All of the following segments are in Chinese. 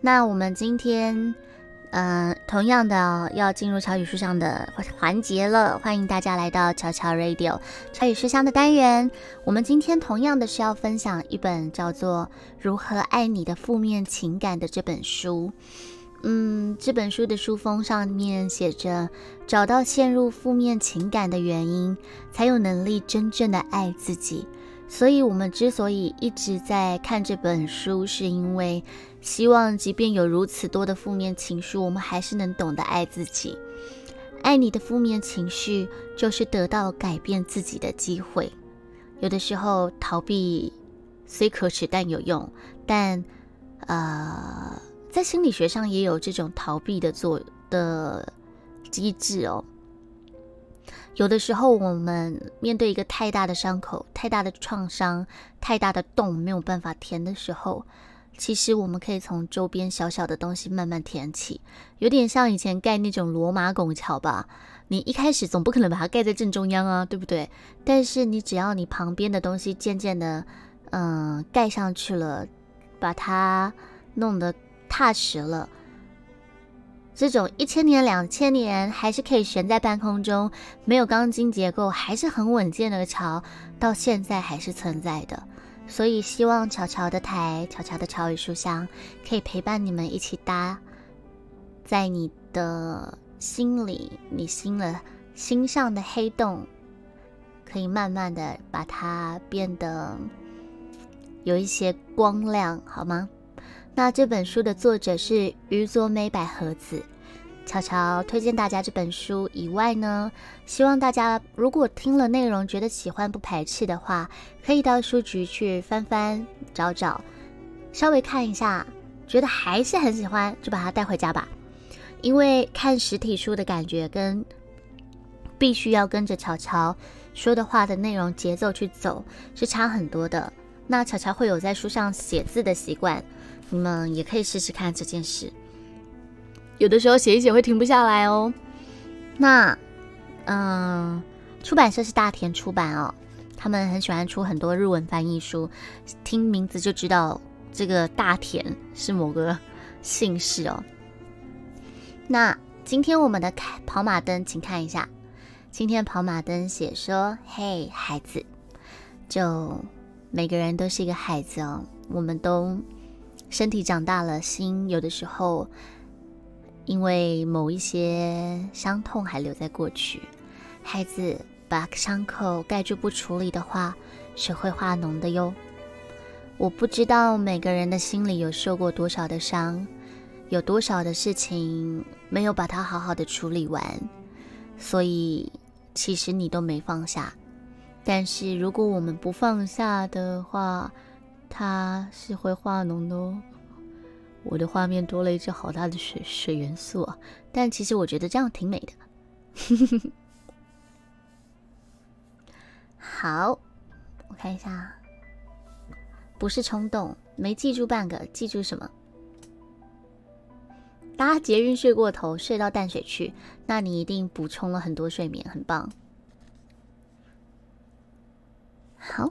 那我们今天，呃，同样的要进入乔语书香的环节了，欢迎大家来到乔乔 Radio 乔语书香的单元。我们今天同样的是要分享一本叫做《如何爱你的负面情感》的这本书。嗯，这本书的书封上面写着：找到陷入负面情感的原因，才有能力真正的爱自己。所以，我们之所以一直在看这本书，是因为希望，即便有如此多的负面情绪，我们还是能懂得爱自己。爱你的负面情绪，就是得到改变自己的机会。有的时候，逃避虽可耻，但有用。但，呃，在心理学上也有这种逃避的作的机制哦。有的时候，我们面对一个太大的伤口、太大的创伤、太大的洞，没有办法填的时候，其实我们可以从周边小小的东西慢慢填起，有点像以前盖那种罗马拱桥吧。你一开始总不可能把它盖在正中央啊，对不对？但是你只要你旁边的东西渐渐的，嗯，盖上去了，把它弄得踏实了。这种一千年、两千年还是可以悬在半空中，没有钢筋结构，还是很稳健的桥，到现在还是存在的。所以希望巧巧的台、巧巧的桥与书香可以陪伴你们一起搭，在你的心里、你心的心上的黑洞，可以慢慢的把它变得有一些光亮，好吗？那这本书的作者是于佐美百合子，悄悄推荐大家这本书以外呢，希望大家如果听了内容觉得喜欢不排斥的话，可以到书局去翻翻找找，稍微看一下，觉得还是很喜欢，就把它带回家吧。因为看实体书的感觉跟必须要跟着巧巧说的话的内容节奏去走是差很多的。那巧巧会有在书上写字的习惯。你们也可以试试看这件事，有的时候写一写会停不下来哦。那，嗯，出版社是大田出版哦，他们很喜欢出很多日文翻译书，听名字就知道这个大田是某个姓氏哦。那今天我们的跑马灯，请看一下，今天跑马灯写说：“嘿，孩子，就每个人都是一个孩子哦，我们都。”身体长大了，心有的时候因为某一些伤痛还留在过去。孩子把伤口盖住不处理的话，是会化脓的哟。我不知道每个人的心里有受过多少的伤，有多少的事情没有把它好好的处理完，所以其实你都没放下。但是如果我们不放下的话，它是会化脓的哦。我的画面多了一只好大的水水元素啊！但其实我觉得这样挺美的。好，我看一下，不是冲动，没记住半个，记住什么？搭捷运睡过头，睡到淡水去，那你一定补充了很多睡眠，很棒。好，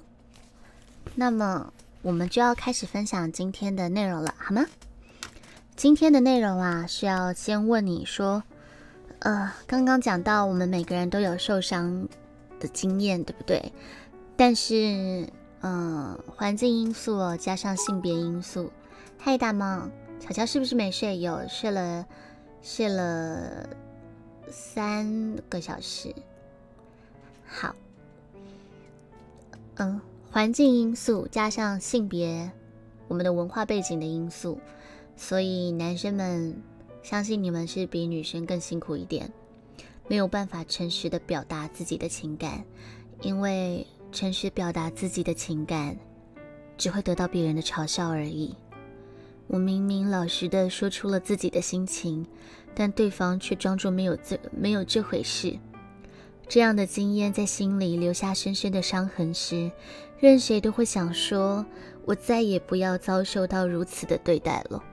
那么。我们就要开始分享今天的内容了，好吗？今天的内容啊，是要先问你说，呃，刚刚讲到我们每个人都有受伤的经验，对不对？但是，嗯，环境因素哦加上性别因素，嗨，大猫，巧巧是不是没睡？有睡了，睡了三个小时。好，嗯。环境因素加上性别，我们的文化背景的因素，所以男生们相信你们是比女生更辛苦一点，没有办法诚实的表达自己的情感，因为诚实表达自己的情感，只会得到别人的嘲笑而已。我明明老实的说出了自己的心情，但对方却装作没有这没有这回事。这样的经验在心里留下深深的伤痕时，任谁都会想说：“我再也不要遭受到如此的对待了。”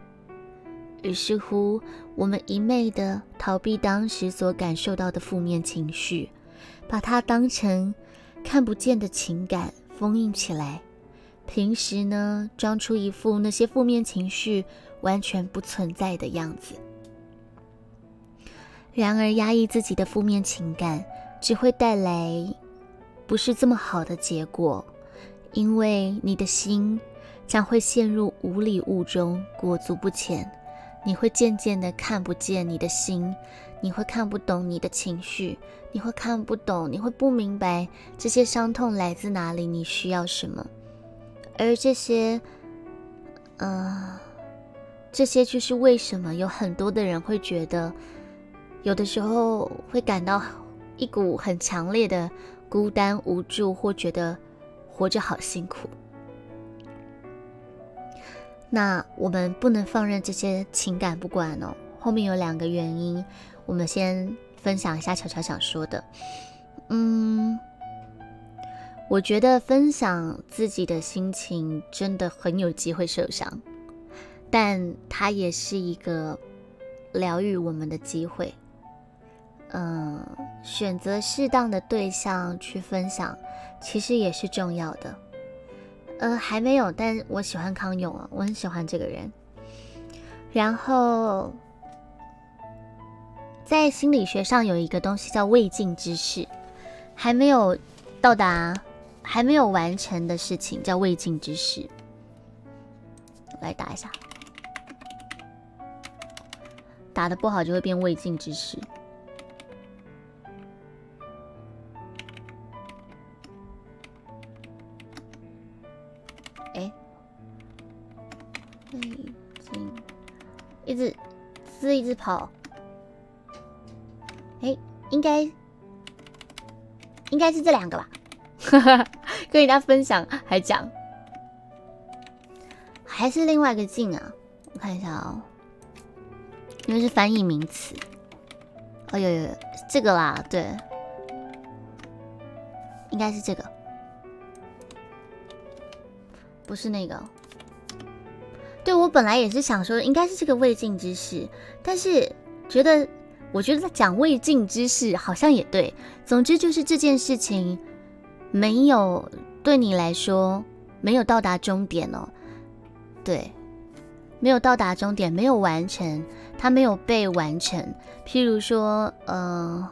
于是乎，我们一昧的逃避当时所感受到的负面情绪，把它当成看不见的情感封印起来，平时呢装出一副那些负面情绪完全不存在的样子。然而，压抑自己的负面情感只会带来不是这么好的结果，因为你的心将会陷入无里雾中，裹足不前。你会渐渐的看不见你的心，你会看不懂你的情绪，你会看不懂，你会不明白这些伤痛来自哪里，你需要什么。而这些，呃，这些就是为什么有很多的人会觉得，有的时候会感到一股很强烈的孤单、无助，或觉得活着好辛苦。那我们不能放任这些情感不管哦。后面有两个原因，我们先分享一下巧巧想说的。嗯，我觉得分享自己的心情真的很有机会受伤，但它也是一个疗愈我们的机会。嗯，选择适当的对象去分享，其实也是重要的。呃，还没有，但我喜欢康永啊，我很喜欢这个人。然后，在心理学上有一个东西叫未尽之事，还没有到达、还没有完成的事情叫未尽之事。来打一下，打的不好就会变未尽之事。一直字一直跑，哎，应该应该是这两个吧？跟人家分享还讲，还是另外一个镜啊？我看一下哦，因为是翻译名词。哦，有有这个啦，对，应该是这个，不是那个。对我本来也是想说，应该是这个未尽之事，但是觉得，我觉得在讲未尽之事好像也对。总之就是这件事情没有对你来说没有到达终点哦，对，没有到达终点，没有完成，它没有被完成。譬如说，呃，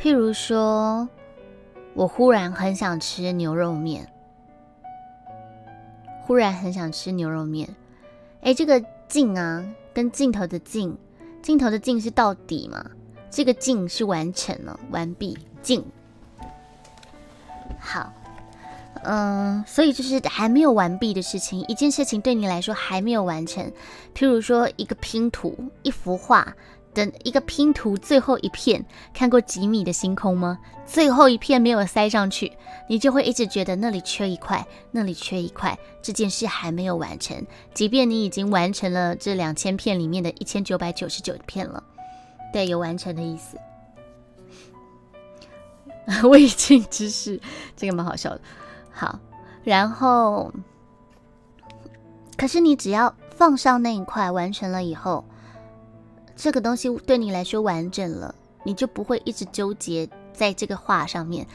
譬如说我忽然很想吃牛肉面。忽然很想吃牛肉面，哎，这个镜啊，跟镜头的镜，镜头的镜是到底嘛？这个镜是完成了，完毕，镜。好，嗯，所以就是还没有完毕的事情，一件事情对你来说还没有完成，譬如说一个拼图，一幅画。等一个拼图最后一片，看过几米的星空吗？最后一片没有塞上去，你就会一直觉得那里缺一块，那里缺一块，这件事还没有完成。即便你已经完成了这两千片里面的一千九百九十九片了，对，有完成的意思。未尽之事，这个蛮好笑的。好，然后，可是你只要放上那一块，完成了以后。这个东西对你来说完整了，你就不会一直纠结在这个话上面。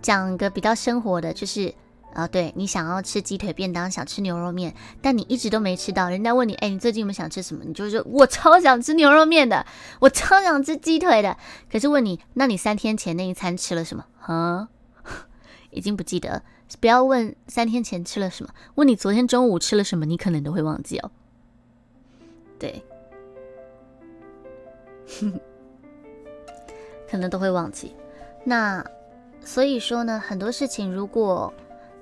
讲个比较生活的，就是啊，对你想要吃鸡腿便当，想吃牛肉面，但你一直都没吃到。人家问你，哎，你最近有没有想吃什么？你就说，我超想吃牛肉面的，我超想吃鸡腿的。可是问你，那你三天前那一餐吃了什么？哈，已经不记得。不要问三天前吃了什么，问你昨天中午吃了什么，你可能都会忘记哦。对。可能都会忘记。那所以说呢，很多事情如果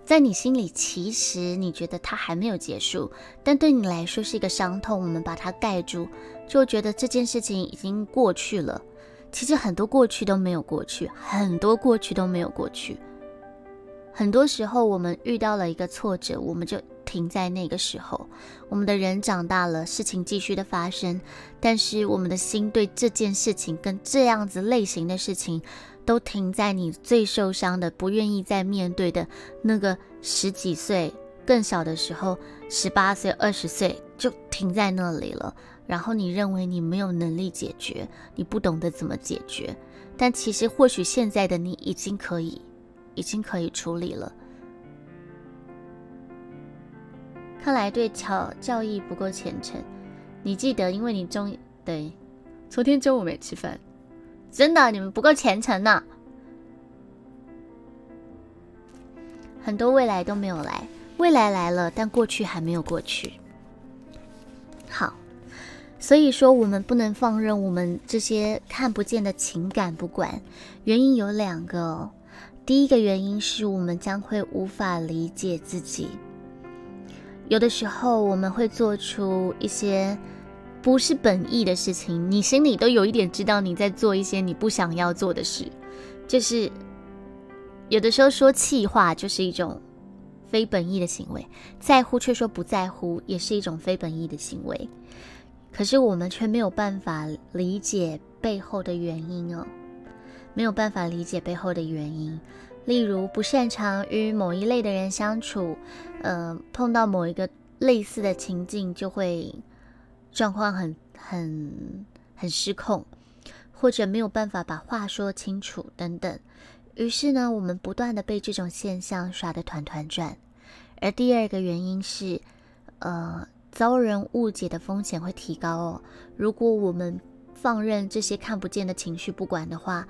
在你心里，其实你觉得它还没有结束，但对你来说是一个伤痛，我们把它盖住，就觉得这件事情已经过去了。其实很多过去都没有过去，很多过去都没有过去。很多时候我们遇到了一个挫折，我们就。停在那个时候，我们的人长大了，事情继续的发生，但是我们的心对这件事情跟这样子类型的事情，都停在你最受伤的、不愿意再面对的那个十几岁、更小的时候，十八岁、二十岁就停在那里了。然后你认为你没有能力解决，你不懂得怎么解决，但其实或许现在的你已经可以，已经可以处理了。看来对教教义不够虔诚。你记得，因为你中对，昨天中午没吃饭，真的，你们不够虔诚呢。很多未来都没有来，未来来了，但过去还没有过去。好，所以说我们不能放任我们这些看不见的情感不管。原因有两个哦，第一个原因是我们将会无法理解自己。有的时候我们会做出一些不是本意的事情，你心里都有一点知道你在做一些你不想要做的事，就是有的时候说气话就是一种。非本意的行为，在乎却说不在乎，也是一种非本意的行为。可是我们却没有办法理解背后的原因哦，没有办法理解背后的原因。例如，不擅长与某一类的人相处，呃，碰到某一个类似的情境，就会状况很很很失控，或者没有办法把话说清楚等等。于是呢，我们不断的被这种现象耍得团团转，而第二个原因是，呃，遭人误解的风险会提高哦。如果我们放任这些看不见的情绪不管的话，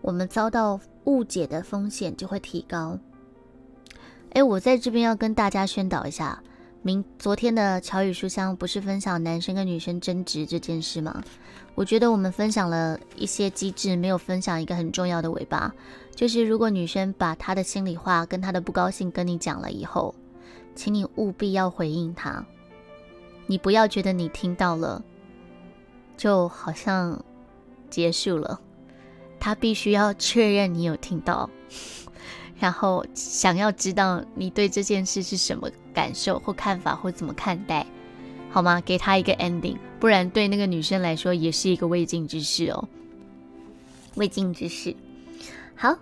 我们遭到误解的风险就会提高。哎，我在这边要跟大家宣导一下，明昨天的乔语书香不是分享男生跟女生争执这件事吗？我觉得我们分享了一些机制，没有分享一个很重要的尾巴，就是如果女生把她的心里话跟她的不高兴跟你讲了以后，请你务必要回应她。你不要觉得你听到了，就好像结束了，他必须要确认你有听到，然后想要知道你对这件事是什么感受或看法或怎么看待。好吗？给他一个 ending，不然对那个女生来说也是一个未尽之事哦。未尽之事。好，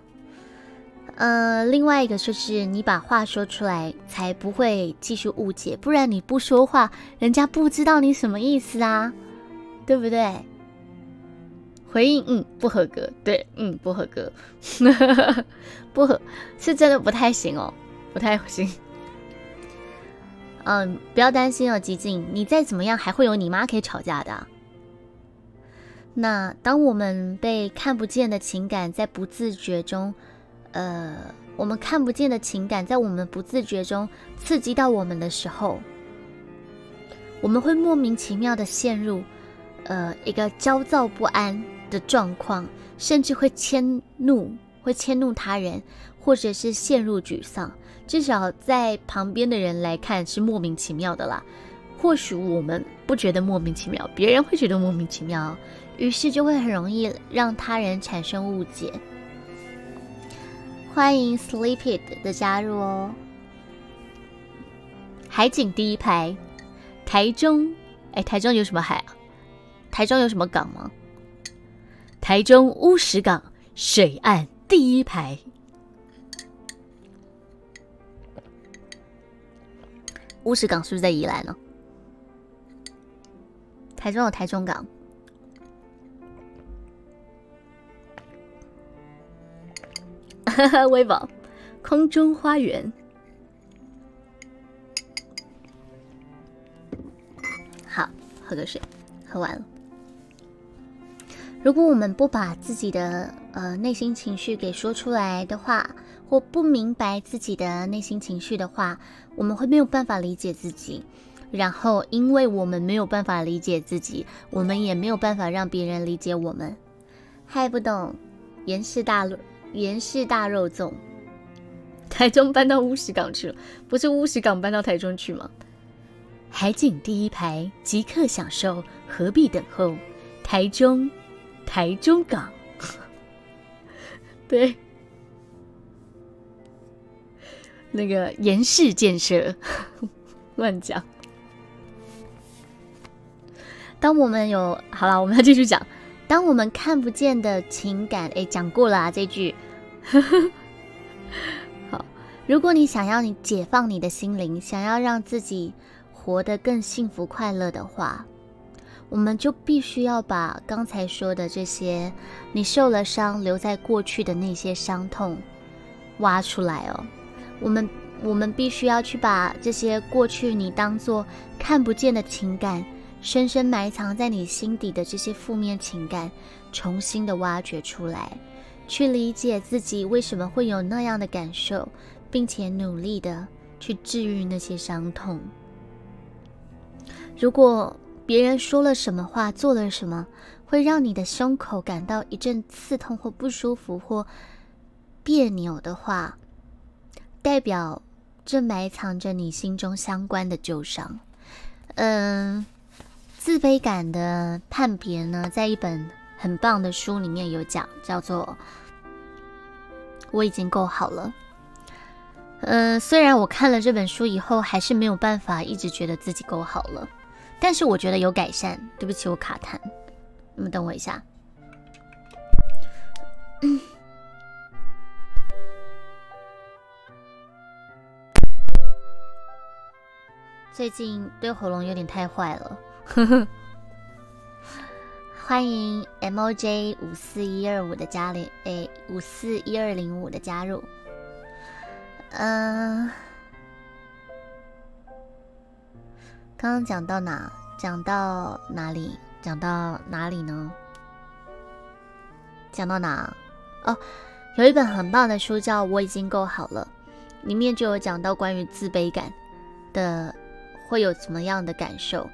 呃，另外一个就是你把话说出来，才不会继续误解。不然你不说话，人家不知道你什么意思啊，对不对？回应，嗯，不合格。对，嗯，不合格。不合，是真的不太行哦，不太行。嗯，不要担心哦，吉静，你再怎么样还会有你妈可以吵架的。那当我们被看不见的情感在不自觉中，呃，我们看不见的情感在我们不自觉中刺激到我们的时候，我们会莫名其妙的陷入，呃，一个焦躁不安的状况，甚至会迁怒，会迁怒他人，或者是陷入沮丧。至少在旁边的人来看是莫名其妙的啦，或许我们不觉得莫名其妙，别人会觉得莫名其妙，于是就会很容易让他人产生误解。欢迎 Sleepy 的加入哦！海景第一排，台中，哎，台中有什么海啊？台中有什么港吗？台中乌石港水岸第一排。乌石港是不是在宜兰呢？台中有台中港。哈哈，微宝，空中花园。好，喝个水，喝完了。如果我们不把自己的呃内心情绪给说出来的话，或不明白自己的内心情绪的话，我们会没有办法理解自己。然后，因为我们没有办法理解自己，我们也没有办法让别人理解我们。还不懂，严氏大肉，严氏大肉粽，台中搬到乌石港去了，不是乌石港搬到台中去吗？海景第一排，即刻享受，何必等候？台中。台中港，对，那个严氏建设，乱讲。当我们有好了，我们要继续讲。当我们看不见的情感，哎，讲过了啊，这句。好，如果你想要你解放你的心灵，想要让自己活得更幸福快乐的话。我们就必须要把刚才说的这些，你受了伤留在过去的那些伤痛挖出来哦。我们我们必须要去把这些过去你当做看不见的情感，深深埋藏在你心底的这些负面情感，重新的挖掘出来，去理解自己为什么会有那样的感受，并且努力的去治愈那些伤痛。如果别人说了什么话，做了什么，会让你的胸口感到一阵刺痛或不舒服或别扭的话，代表这埋藏着你心中相关的旧伤。嗯，自卑感的判别呢，在一本很棒的书里面有讲，叫做《我已经够好了》。嗯，虽然我看了这本书以后，还是没有办法一直觉得自己够好了。但是我觉得有改善。对不起，我卡痰，你们等我一下。最近对喉咙有点太坏了。欢迎 M O J 五四一二五的加零，哎，五四一二零五的加入。嗯。刚刚讲到哪？讲到哪里？讲到哪里呢？讲到哪？哦，有一本很棒的书叫《我已经够好了》，里面就有讲到关于自卑感的会有怎么样的感受。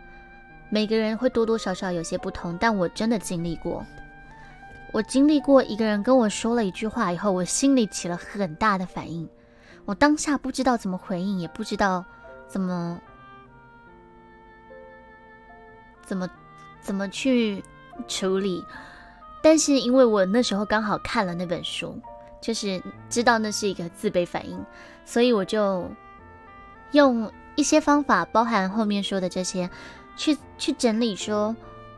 每个人会多多少少有些不同，但我真的经历过。我经历过一个人跟我说了一句话以后，我心里起了很大的反应。我当下不知道怎么回应，也不知道怎么。怎么怎么去处理？但是因为我那时候刚好看了那本书，就是知道那是一个自卑反应，所以我就用一些方法，包含后面说的这些，去去整理，说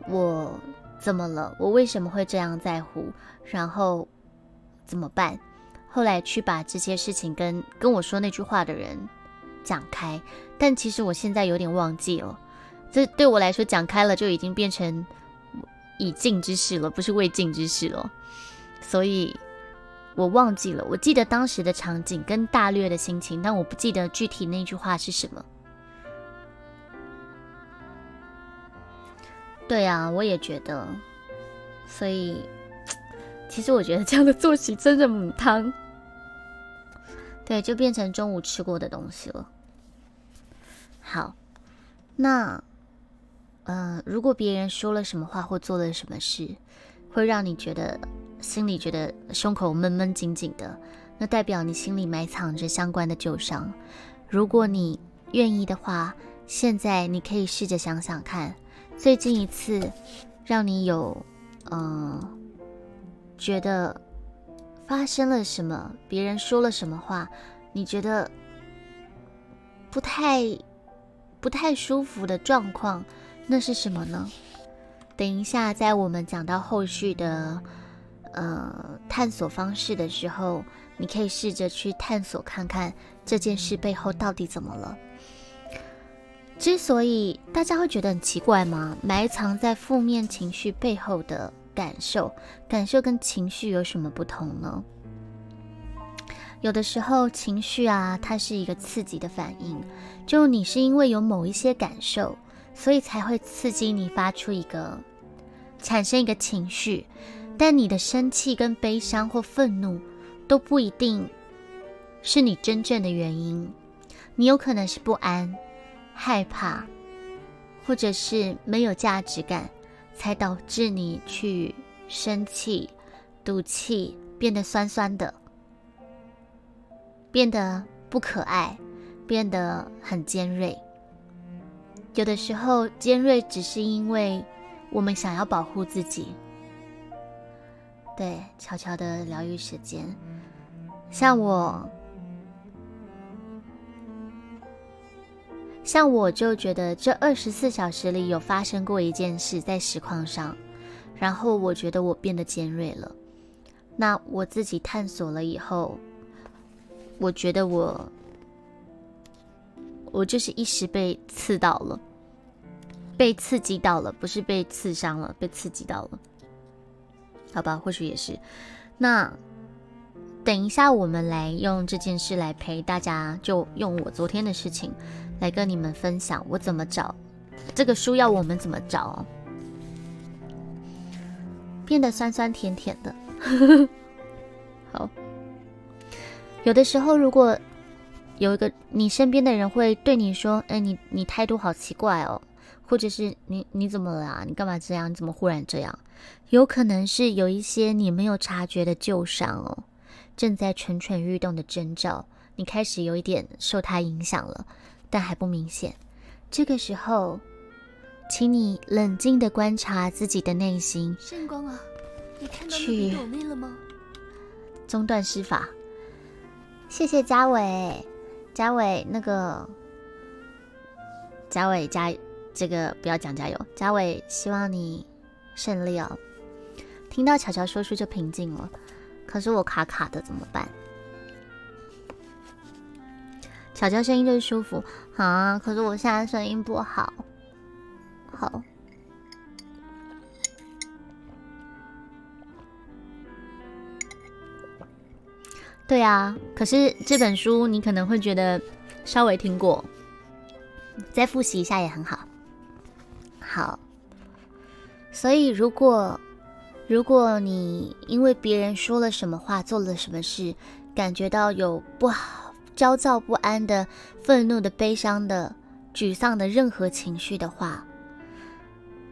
我怎么了，我为什么会这样在乎，然后怎么办？后来去把这些事情跟跟我说那句话的人讲开，但其实我现在有点忘记了。这对我来说讲开了就已经变成已尽之事了，不是未尽之事了。所以我忘记了，我记得当时的场景跟大略的心情，但我不记得具体那句话是什么。对啊，我也觉得。所以，其实我觉得这样的作息真的母汤。对，就变成中午吃过的东西了。好，那。嗯，如果别人说了什么话或做了什么事，会让你觉得心里觉得胸口闷闷紧紧的，那代表你心里埋藏着相关的旧伤。如果你愿意的话，现在你可以试着想想看，最近一次让你有嗯觉得发生了什么，别人说了什么话，你觉得不太不太舒服的状况。那是什么呢？等一下，在我们讲到后续的呃探索方式的时候，你可以试着去探索看看这件事背后到底怎么了。之所以大家会觉得很奇怪吗？埋藏在负面情绪背后的感受，感受跟情绪有什么不同呢？有的时候情绪啊，它是一个刺激的反应，就你是因为有某一些感受。所以才会刺激你发出一个，产生一个情绪，但你的生气跟悲伤或愤怒都不一定是你真正的原因，你有可能是不安、害怕，或者是没有价值感，才导致你去生气、赌气，变得酸酸的，变得不可爱，变得很尖锐。有的时候尖锐只是因为我们想要保护自己。对，悄悄的疗愈时间，像我，像我就觉得这二十四小时里有发生过一件事在实况上，然后我觉得我变得尖锐了。那我自己探索了以后，我觉得我。我就是一时被刺到了，被刺激到了，不是被刺伤了，被刺激到了，好吧，或许也是。那等一下，我们来用这件事来陪大家，就用我昨天的事情来跟你们分享我怎么找这个书，要我们怎么找，变得酸酸甜甜的。好，有的时候如果有一个你身边的人会对你说：“哎，你你态度好奇怪哦。”或者是你你怎么了啊？你干嘛这样？你怎么忽然这样？有可能是有一些你没有察觉的旧伤哦。正在蠢蠢欲动的征兆，你开始有一点受它影响了，但还不明显。这个时候，请你冷静的观察自己的内心。圣光啊，你看到那个妹了吗？中断施法。谢谢嘉伟，嘉伟那个，嘉伟加这个不要讲加油，嘉伟希望你胜利哦。听到巧巧说出就平静了。可是我卡卡的怎么办？巧巧声音就是舒服啊！可是我现在声音不好，好。对啊，可是这本书你可能会觉得稍微听过，再复习一下也很好。好，所以如果。如果你因为别人说了什么话、做了什么事，感觉到有不好、焦躁不安的、愤怒的、悲伤的、沮丧的任何情绪的话，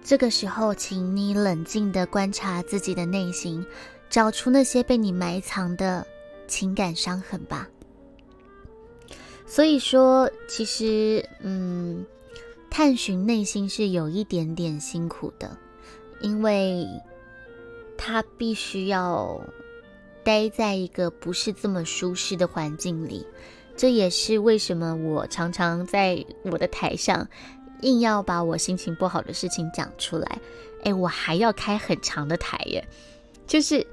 这个时候，请你冷静的观察自己的内心，找出那些被你埋藏的情感伤痕吧。所以说，其实，嗯，探寻内心是有一点点辛苦的，因为。他必须要待在一个不是这么舒适的环境里，这也是为什么我常常在我的台上硬要把我心情不好的事情讲出来。哎，我还要开很长的台耶，就是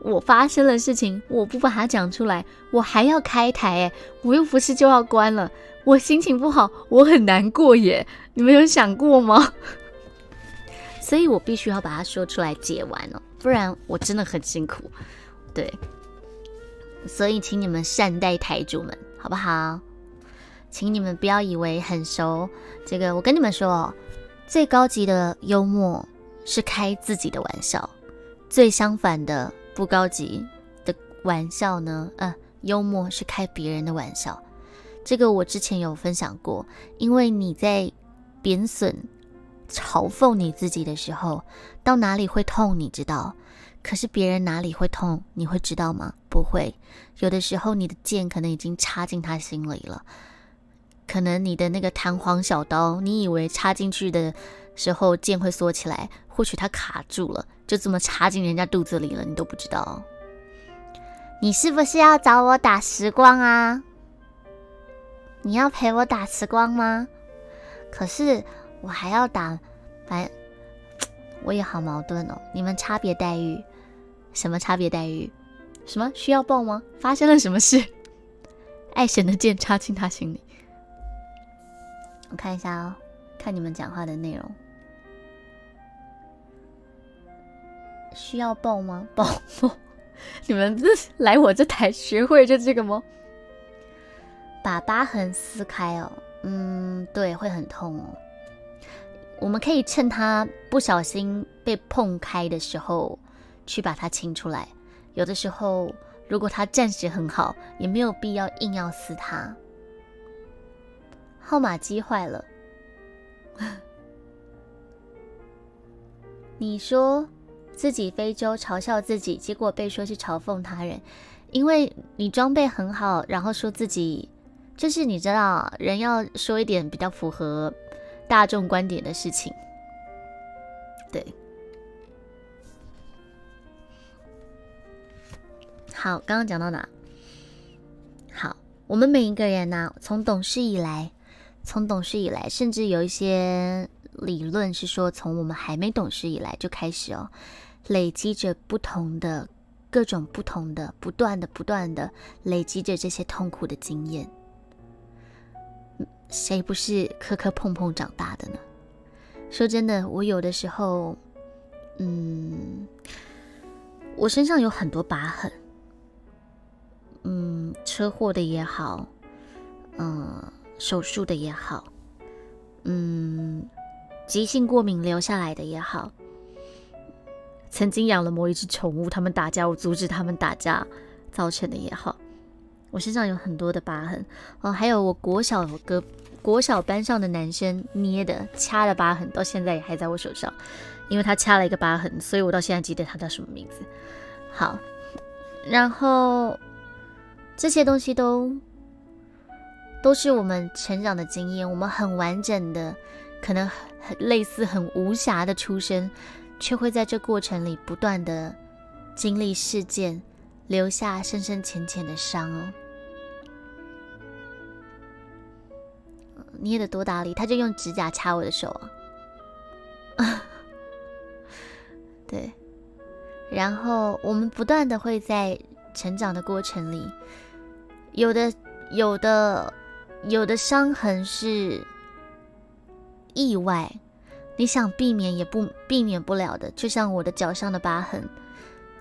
我发生了事情，我不把它讲出来，我还要开台哎，我又不是就要关了。我心情不好，我很难过耶，你们有想过吗？所以我必须要把它说出来解完哦。不然我真的很辛苦，对，所以请你们善待台主们，好不好？请你们不要以为很熟，这个我跟你们说，最高级的幽默是开自己的玩笑，最相反的不高级的玩笑呢，呃，幽默是开别人的玩笑。这个我之前有分享过，因为你在贬损。嘲讽你自己的时候，到哪里会痛，你知道？可是别人哪里会痛，你会知道吗？不会。有的时候，你的剑可能已经插进他心里了，可能你的那个弹簧小刀，你以为插进去的时候剑会缩起来，或许它卡住了，就这么插进人家肚子里了，你都不知道。你是不是要找我打时光啊？你要陪我打时光吗？可是。我还要打，反我也好矛盾哦。你们差别待遇，什么差别待遇？什么需要抱吗？发生了什么事？爱神的剑插进他心里。我看一下哦，看你们讲话的内容。需要抱吗？抱不？你们这来我这台学会就这个吗？把疤痕撕开哦。嗯，对，会很痛哦。我们可以趁它不小心被碰开的时候，去把它清出来。有的时候，如果它暂时很好，也没有必要硬要撕它。号码机坏了，你说自己非洲嘲笑自己，结果被说是嘲讽他人，因为你装备很好，然后说自己就是你知道，人要说一点比较符合。大众观点的事情，对，好，刚刚讲到哪？好，我们每一个人呢，从懂事以来，从懂事以来，甚至有一些理论是说，从我们还没懂事以来就开始哦，累积着不同的各种不同的，不断的不断的累积着这些痛苦的经验。谁不是磕磕碰碰长大的呢？说真的，我有的时候，嗯，我身上有很多疤痕，嗯，车祸的也好，嗯，手术的也好，嗯，急性过敏留下来的也好，曾经养了某一只宠物，他们打架，我阻止他们打架造成的也好，我身上有很多的疤痕哦，还有我国小哥国小班上的男生捏的掐的疤痕，到现在也还在我手上，因为他掐了一个疤痕，所以我到现在记得他叫什么名字。好，然后这些东西都都是我们成长的经验，我们很完整的，可能很类似很无瑕的出生，却会在这过程里不断的经历事件，留下深深浅浅的伤哦。捏的多大力，他就用指甲掐我的手啊！对，然后我们不断的会在成长的过程里，有的有的有的伤痕是意外，你想避免也不避免不了的，就像我的脚上的疤痕，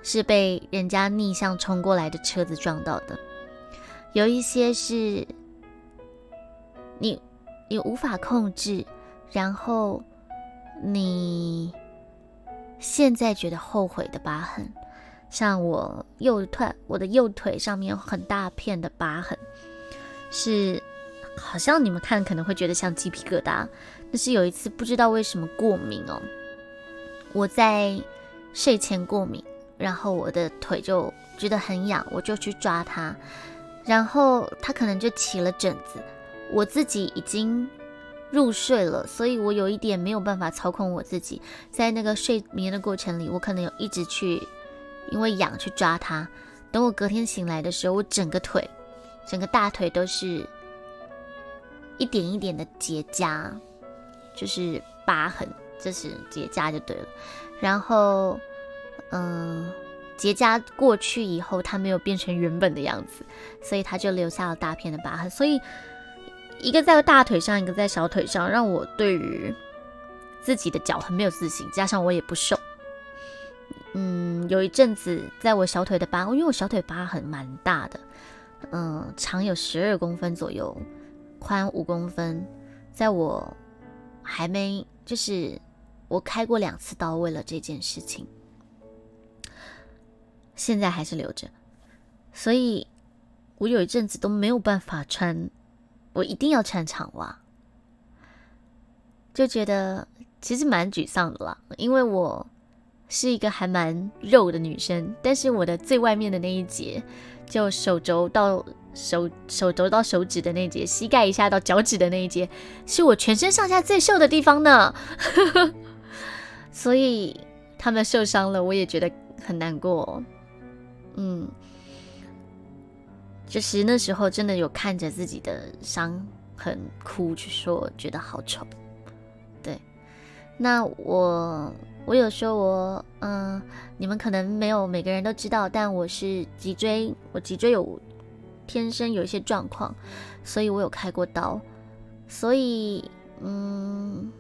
是被人家逆向冲过来的车子撞到的，有一些是你。你无法控制，然后你现在觉得后悔的疤痕，像我右腿，我的右腿上面很大片的疤痕，是好像你们看可能会觉得像鸡皮疙瘩，那是有一次不知道为什么过敏哦，我在睡前过敏，然后我的腿就觉得很痒，我就去抓它，然后它可能就起了疹子。我自己已经入睡了，所以我有一点没有办法操控我自己。在那个睡眠的过程里，我可能有一直去因为痒去抓它。等我隔天醒来的时候，我整个腿、整个大腿都是一点一点的结痂，就是疤痕，这是结痂就对了。然后，嗯，结痂过去以后，它没有变成原本的样子，所以它就留下了大片的疤痕。所以。一个在大腿上，一个在小腿上，让我对于自己的脚很没有自信。加上我也不瘦，嗯，有一阵子在我小腿的疤，因为我小腿疤痕蛮大的，嗯，长有十二公分左右，宽五公分。在我还没就是我开过两次刀，为了这件事情，现在还是留着。所以我有一阵子都没有办法穿。我一定要穿长袜，就觉得其实蛮沮丧的啦。因为我是一个还蛮肉的女生，但是我的最外面的那一节，就手肘到手手肘到手指的那节，膝盖以下到脚趾的那一节，是我全身上下最瘦的地方呢。所以他们受伤了，我也觉得很难过。嗯。就是那时候真的有看着自己的伤痕哭，去说觉得好丑。对，那我我有说我嗯，你们可能没有每个人都知道，但我是脊椎，我脊椎有天生有一些状况，所以我有开过刀，所以嗯，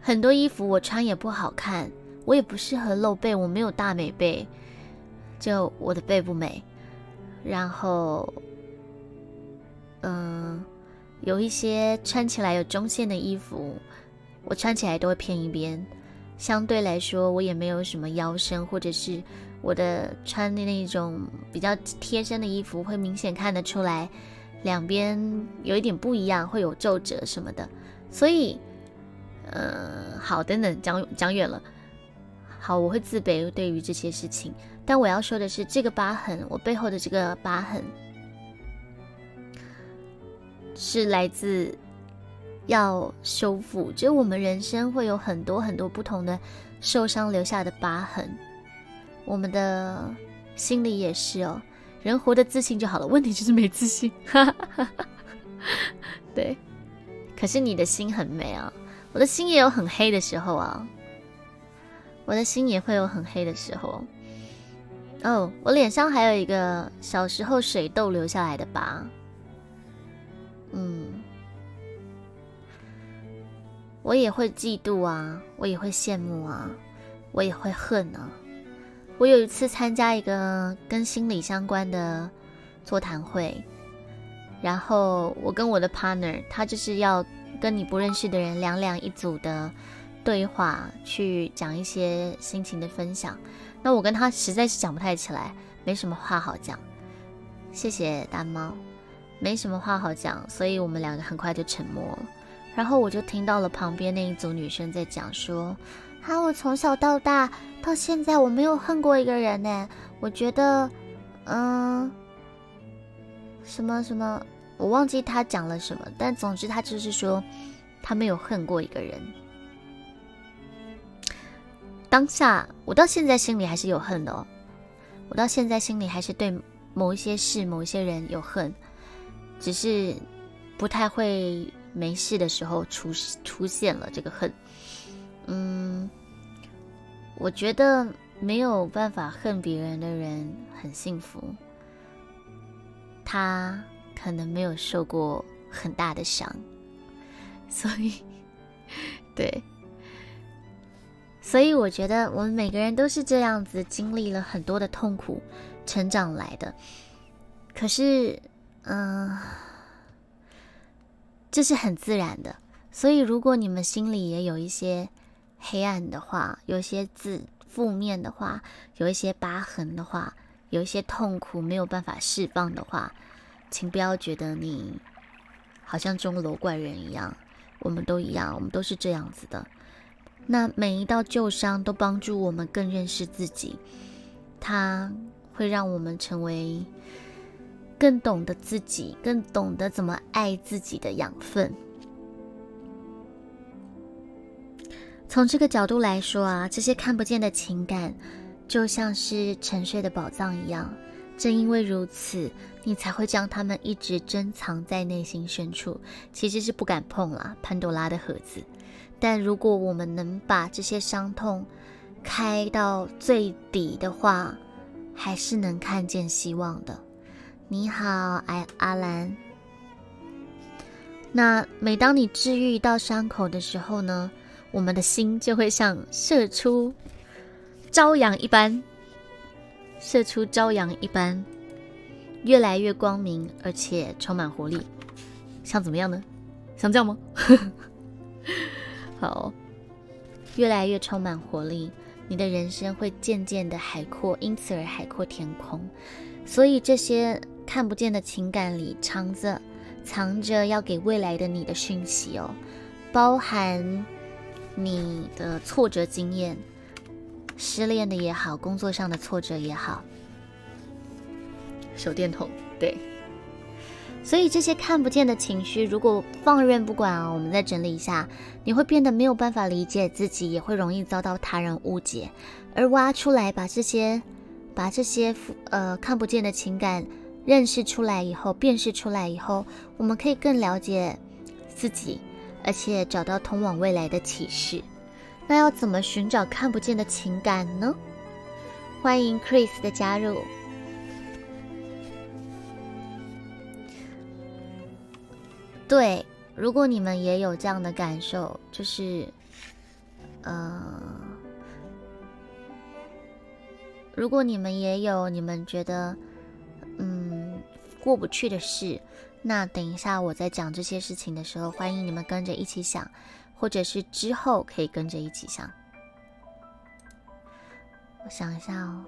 很多衣服我穿也不好看，我也不适合露背，我没有大美背，就我的背不美。然后，嗯，有一些穿起来有中线的衣服，我穿起来都会偏一边。相对来说，我也没有什么腰身，或者是我的穿的那种比较贴身的衣服，会明显看得出来两边有一点不一样，会有皱褶什么的。所以，嗯，好，等等，讲讲远了。好，我会自卑对于这些事情。但我要说的是，这个疤痕，我背后的这个疤痕，是来自要修复。就我们人生会有很多很多不同的受伤留下的疤痕，我们的心里也是哦。人活得自信就好了，问题就是没自信。对，可是你的心很美啊，我的心也有很黑的时候啊，我的心也会有很黑的时候。哦，我脸上还有一个小时候水痘留下来的疤。嗯，我也会嫉妒啊，我也会羡慕啊，我也会恨啊。我有一次参加一个跟心理相关的座谈会，然后我跟我的 partner，他就是要跟你不认识的人两两一组的对话，去讲一些心情的分享。那我跟他实在是讲不太起来，没什么话好讲。谢谢大猫，没什么话好讲，所以我们两个很快就沉默了。然后我就听到了旁边那一组女生在讲说：“哈，我从小到大到现在我没有恨过一个人呢。我觉得，嗯，什么什么，我忘记他讲了什么，但总之他就是说他没有恨过一个人。当下我到现在心里还是有恨的哦，我到现在心里还是对。”某一些事、某一些人有恨，只是不太会没事的时候出出现了这个恨。嗯，我觉得没有办法恨别人的人很幸福，他可能没有受过很大的伤，所以，对，所以我觉得我们每个人都是这样子，经历了很多的痛苦。成长来的，可是，嗯，这是很自然的。所以，如果你们心里也有一些黑暗的话，有一些字负面的话，有一些疤痕的话，有一些痛苦没有办法释放的话，请不要觉得你好像钟楼怪人一样。我们都一样，我们都是这样子的。那每一道旧伤都帮助我们更认识自己。它。会让我们成为更懂得自己、更懂得怎么爱自己的养分。从这个角度来说啊，这些看不见的情感就像是沉睡的宝藏一样。正因为如此，你才会将它们一直珍藏在内心深处，其实是不敢碰啦，潘多拉的盒子。但如果我们能把这些伤痛开到最底的话，还是能看见希望的。你好，哎，阿兰。那每当你治愈到伤口的时候呢，我们的心就会像射出朝阳一般，射出朝阳一般，越来越光明，而且充满活力。想怎么样呢？想这样吗？好，越来越充满活力。你的人生会渐渐的海阔，因此而海阔天空。所以这些看不见的情感里藏着藏着要给未来的你的讯息哦，包含你的挫折经验，失恋的也好，工作上的挫折也好。手电筒，对。所以这些看不见的情绪，如果放任不管啊，我们再整理一下，你会变得没有办法理解自己，也会容易遭到他人误解。而挖出来，把这些、把这些呃看不见的情感认识出来以后，辨识出来以后，我们可以更了解自己，而且找到通往未来的启示。那要怎么寻找看不见的情感呢？欢迎 Chris 的加入。对，如果你们也有这样的感受，就是，呃，如果你们也有你们觉得嗯过不去的事，那等一下我在讲这些事情的时候，欢迎你们跟着一起想，或者是之后可以跟着一起想。我想一下哦。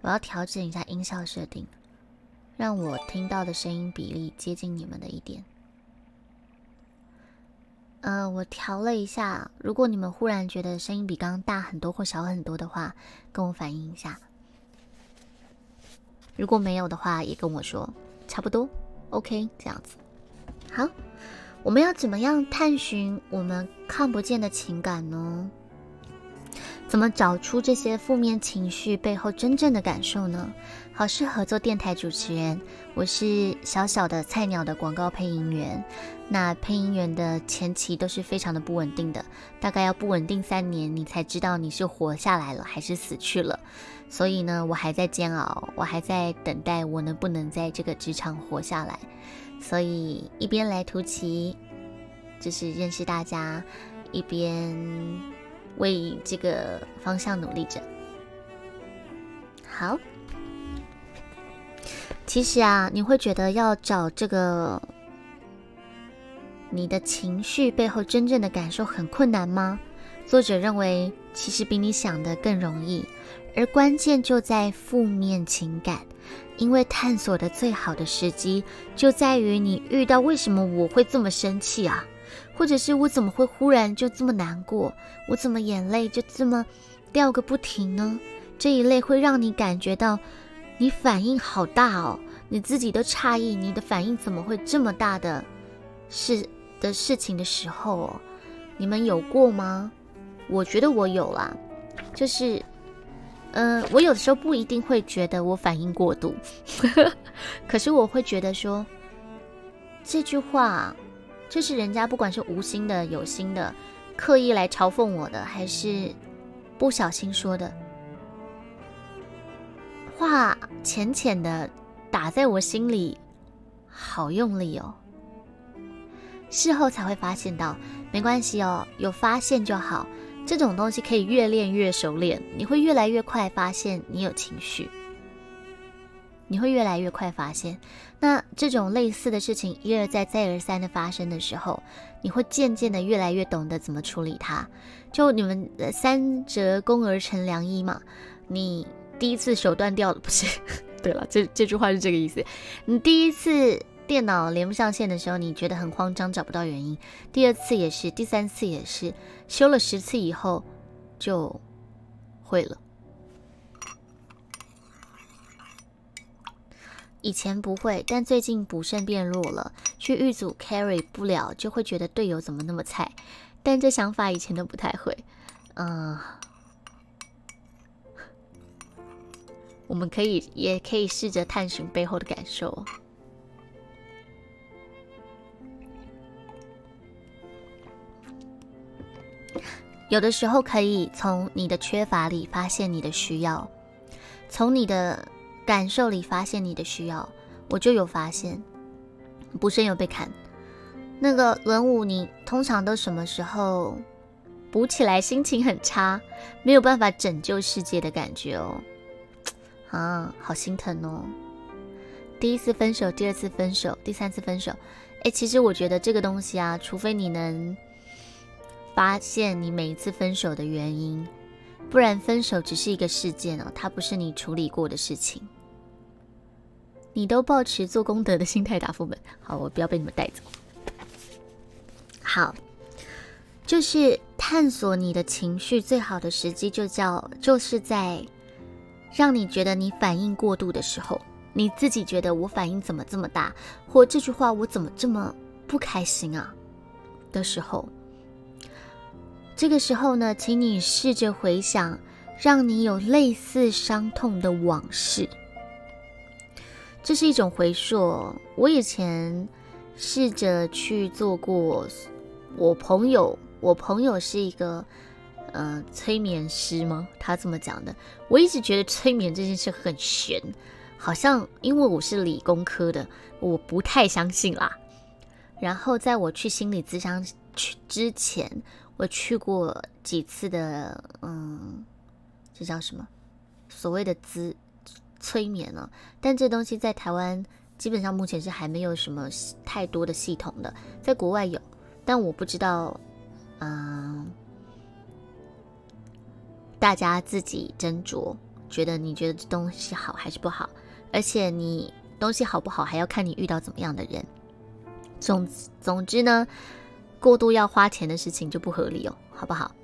我要调整一下音效设定，让我听到的声音比例接近你们的一点。嗯，我调了一下，如果你们忽然觉得声音比刚刚大很多或小很多的话，跟我反映一下。如果没有的话，也跟我说，差不多，OK，这样子。好，我们要怎么样探寻我们看不见的情感呢？怎么找出这些负面情绪背后真正的感受呢？好适合做电台主持人。我是小小的菜鸟的广告配音员。那配音员的前期都是非常的不稳定的，大概要不稳定三年，你才知道你是活下来了还是死去了。所以呢，我还在煎熬，我还在等待我能不能在这个职场活下来。所以一边来图奇，就是认识大家，一边为这个方向努力着。好，其实啊，你会觉得要找这个你的情绪背后真正的感受很困难吗？作者认为，其实比你想的更容易，而关键就在负面情感。因为探索的最好的时机，就在于你遇到为什么我会这么生气啊，或者是我怎么会忽然就这么难过，我怎么眼泪就这么掉个不停呢？这一类会让你感觉到你反应好大哦，你自己都诧异你的反应怎么会这么大的事的事情的时候，你们有过吗？我觉得我有啦，就是。嗯，我有的时候不一定会觉得我反应过度，可是我会觉得说这句话，就是人家不管是无心的、有心的、刻意来嘲讽我的，还是不小心说的话，浅浅的打在我心里，好用力哦。事后才会发现到，没关系哦，有发现就好。这种东西可以越练越熟练，你会越来越快发现你有情绪，你会越来越快发现。那这种类似的事情一而再再而三的发生的时候，你会渐渐的越来越懂得怎么处理它。就你们三折肱而成良医嘛，你第一次手断掉了不是？对了，这这句话是这个意思。你第一次。电脑连不上线的时候，你觉得很慌张，找不到原因。第二次也是，第三次也是，修了十次以后就会了。以前不会，但最近补肾变弱了，去狱组 carry 不了，就会觉得队友怎么那么菜。但这想法以前都不太会。嗯，我们可以也可以试着探寻背后的感受。有的时候可以从你的缺乏里发现你的需要，从你的感受里发现你的需要。我就有发现，不慎有被砍。那个轮舞，你通常都什么时候补起来心情很差，没有办法拯救世界的感觉哦？啊，好心疼哦！第一次分手，第二次分手，第三次分手。哎，其实我觉得这个东西啊，除非你能。发现你每一次分手的原因，不然分手只是一个事件哦，它不是你处理过的事情。你都保持做功德的心态答复本，好，我不要被你们带走。好，就是探索你的情绪最好的时机，就叫就是在让你觉得你反应过度的时候，你自己觉得我反应怎么这么大，或这句话我怎么这么不开心啊的时候。这个时候呢，请你试着回想，让你有类似伤痛的往事。这是一种回溯。我以前试着去做过。我朋友，我朋友是一个呃催眠师吗？他这么讲的。我一直觉得催眠这件事很玄，好像因为我是理工科的，我不太相信啦。然后在我去心理咨商去之前。我去过几次的，嗯，这叫什么？所谓的资催眠呢？但这东西在台湾基本上目前是还没有什么太多的系统的，在国外有，但我不知道，嗯，大家自己斟酌，觉得你觉得这东西好还是不好？而且你东西好不好，还要看你遇到怎么样的人。总总之呢。过度要花钱的事情就不合理哦，好不好？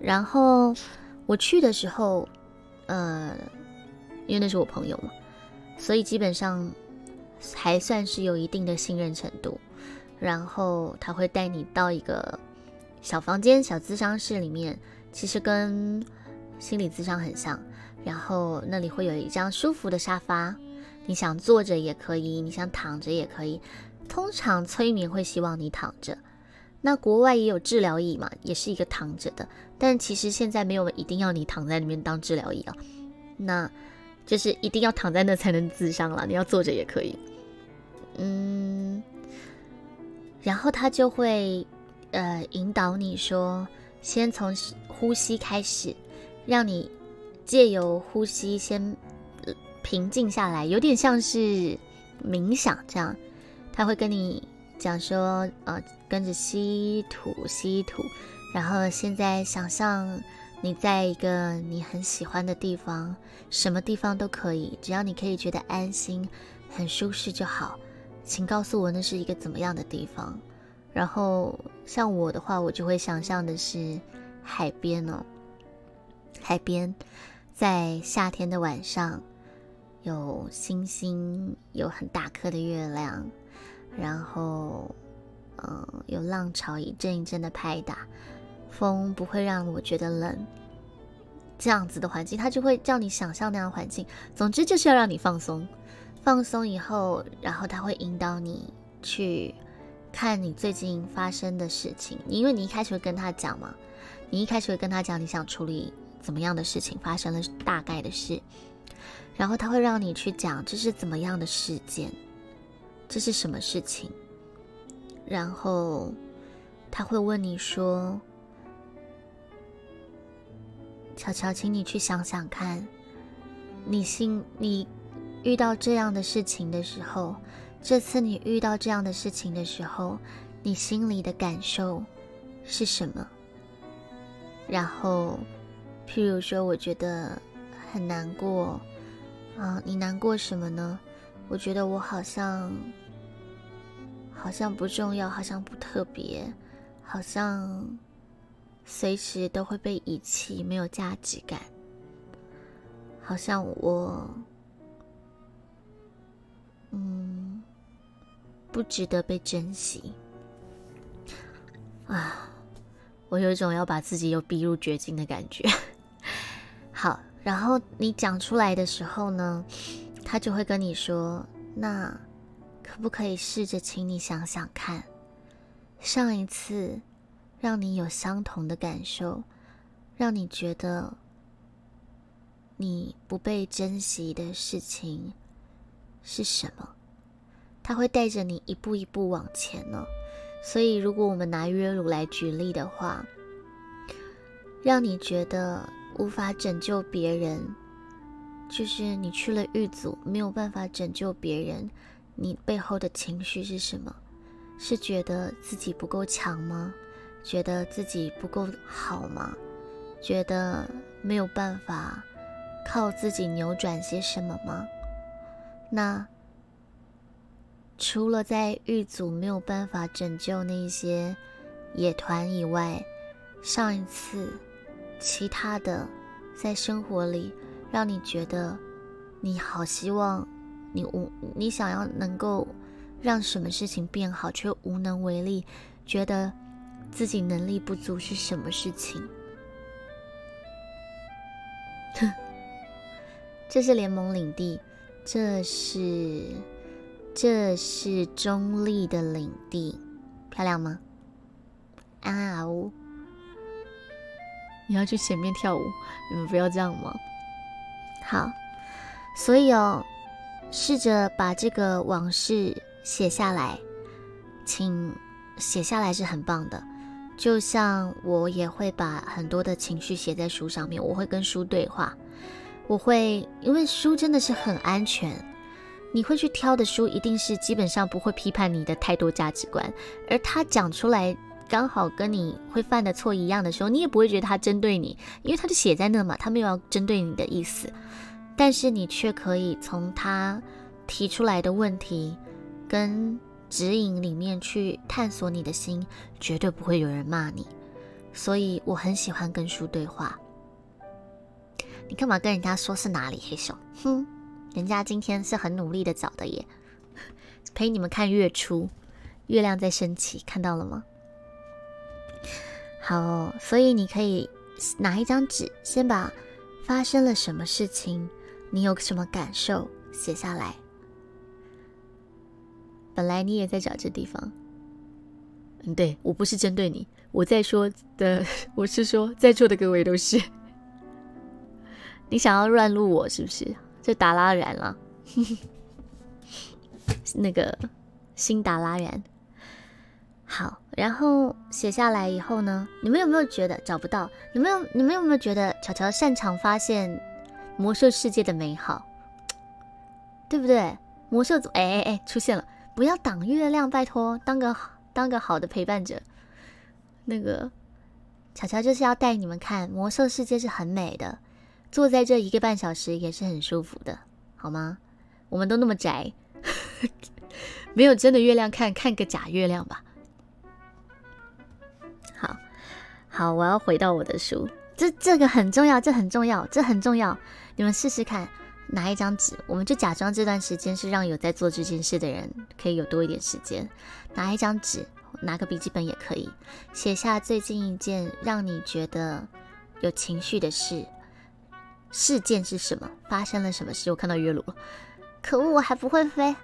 然后我去的时候，呃，因为那是我朋友嘛，所以基本上还算是有一定的信任程度。然后他会带你到一个小房间、小咨商室里面，其实跟心理咨商很像。然后那里会有一张舒服的沙发，你想坐着也可以，你想躺着也可以。通常催眠会希望你躺着。那国外也有治疗椅嘛，也是一个躺着的，但其实现在没有一定要你躺在里面当治疗椅啊，那就是一定要躺在那才能自伤了，你要坐着也可以。嗯，然后他就会呃引导你说，先从呼吸开始，让你借由呼吸先平静下来，有点像是冥想这样。他会跟你讲说，呃，跟着吸吐吸吐，然后现在想象你在一个你很喜欢的地方，什么地方都可以，只要你可以觉得安心、很舒适就好。请告诉我那是一个怎么样的地方。然后像我的话，我就会想象的是海边哦，海边在夏天的晚上，有星星，有很大颗的月亮，然后嗯，有浪潮一阵一阵的拍打，风不会让我觉得冷，这样子的环境，它就会叫你想象那样环境。总之就是要让你放松，放松以后，然后它会引导你去。看你最近发生的事情，因为你一开始会跟他讲嘛，你一开始会跟他讲你想处理怎么样的事情，发生了大概的事，然后他会让你去讲这是怎么样的事件，这是什么事情，然后他会问你说：“乔乔，请你去想想看，你心你遇到这样的事情的时候。”这次你遇到这样的事情的时候，你心里的感受是什么？然后，譬如说，我觉得很难过，啊，你难过什么呢？我觉得我好像，好像不重要，好像不特别，好像随时都会被遗弃，没有价值感，好像我，嗯。不值得被珍惜啊！我有一种要把自己又逼入绝境的感觉。好，然后你讲出来的时候呢，他就会跟你说：“那可不可以试着请你想想看，上一次让你有相同的感受，让你觉得你不被珍惜的事情是什么？”他会带着你一步一步往前呢，所以如果我们拿约鲁来举例的话，让你觉得无法拯救别人，就是你去了狱组没有办法拯救别人，你背后的情绪是什么？是觉得自己不够强吗？觉得自己不够好吗？觉得没有办法靠自己扭转些什么吗？那。除了在狱组没有办法拯救那些野团以外，上一次其他的在生活里让你觉得你好希望你无你想要能够让什么事情变好却无能为力，觉得自己能力不足是什么事情？哼，这是联盟领地，这是。这是中立的领地，漂亮吗？啊呜！你要去前面跳舞，你们不要这样吗？好，所以哦，试着把这个往事写下来，请写下来是很棒的。就像我也会把很多的情绪写在书上面，我会跟书对话，我会因为书真的是很安全。你会去挑的书，一定是基本上不会批判你的太多价值观，而他讲出来刚好跟你会犯的错一样的时候，你也不会觉得他针对你，因为他就写在那嘛，他没有要针对你的意思。但是你却可以从他提出来的问题跟指引里面去探索你的心，绝对不会有人骂你。所以我很喜欢跟书对话。你干嘛跟人家说是哪里黑手？哼！人家今天是很努力的找的耶，陪你们看月初，月亮在升起，看到了吗？好，哦所以你可以拿一张纸，先把发生了什么事情，你有什么感受写下来。本来你也在找这地方，嗯，对我不是针对你，我在说的，我是说在座的各位都是，你想要乱录我是不是？这达拉然了，那个新达拉然。好，然后写下来以后呢，你们有没有觉得找不到？你们有你们有没有觉得巧巧擅长发现魔兽世界的美好？对不对？魔兽组，哎哎哎，出现了！不要挡月亮，拜托，当个当个好的陪伴者。那个巧巧就是要带你们看魔兽世界是很美的，坐在这一个半小时也是很舒服的，好吗？我们都那么宅，没有真的月亮看，看个假月亮吧。好，我要回到我的书，这这个很重要，这很重要，这很重要。你们试试看，拿一张纸，我们就假装这段时间是让有在做这件事的人可以有多一点时间，拿一张纸，拿个笔记本也可以，写下最近一件让你觉得有情绪的事，事件是什么？发生了什么事？我看到月罗。可恶，我还不会飞。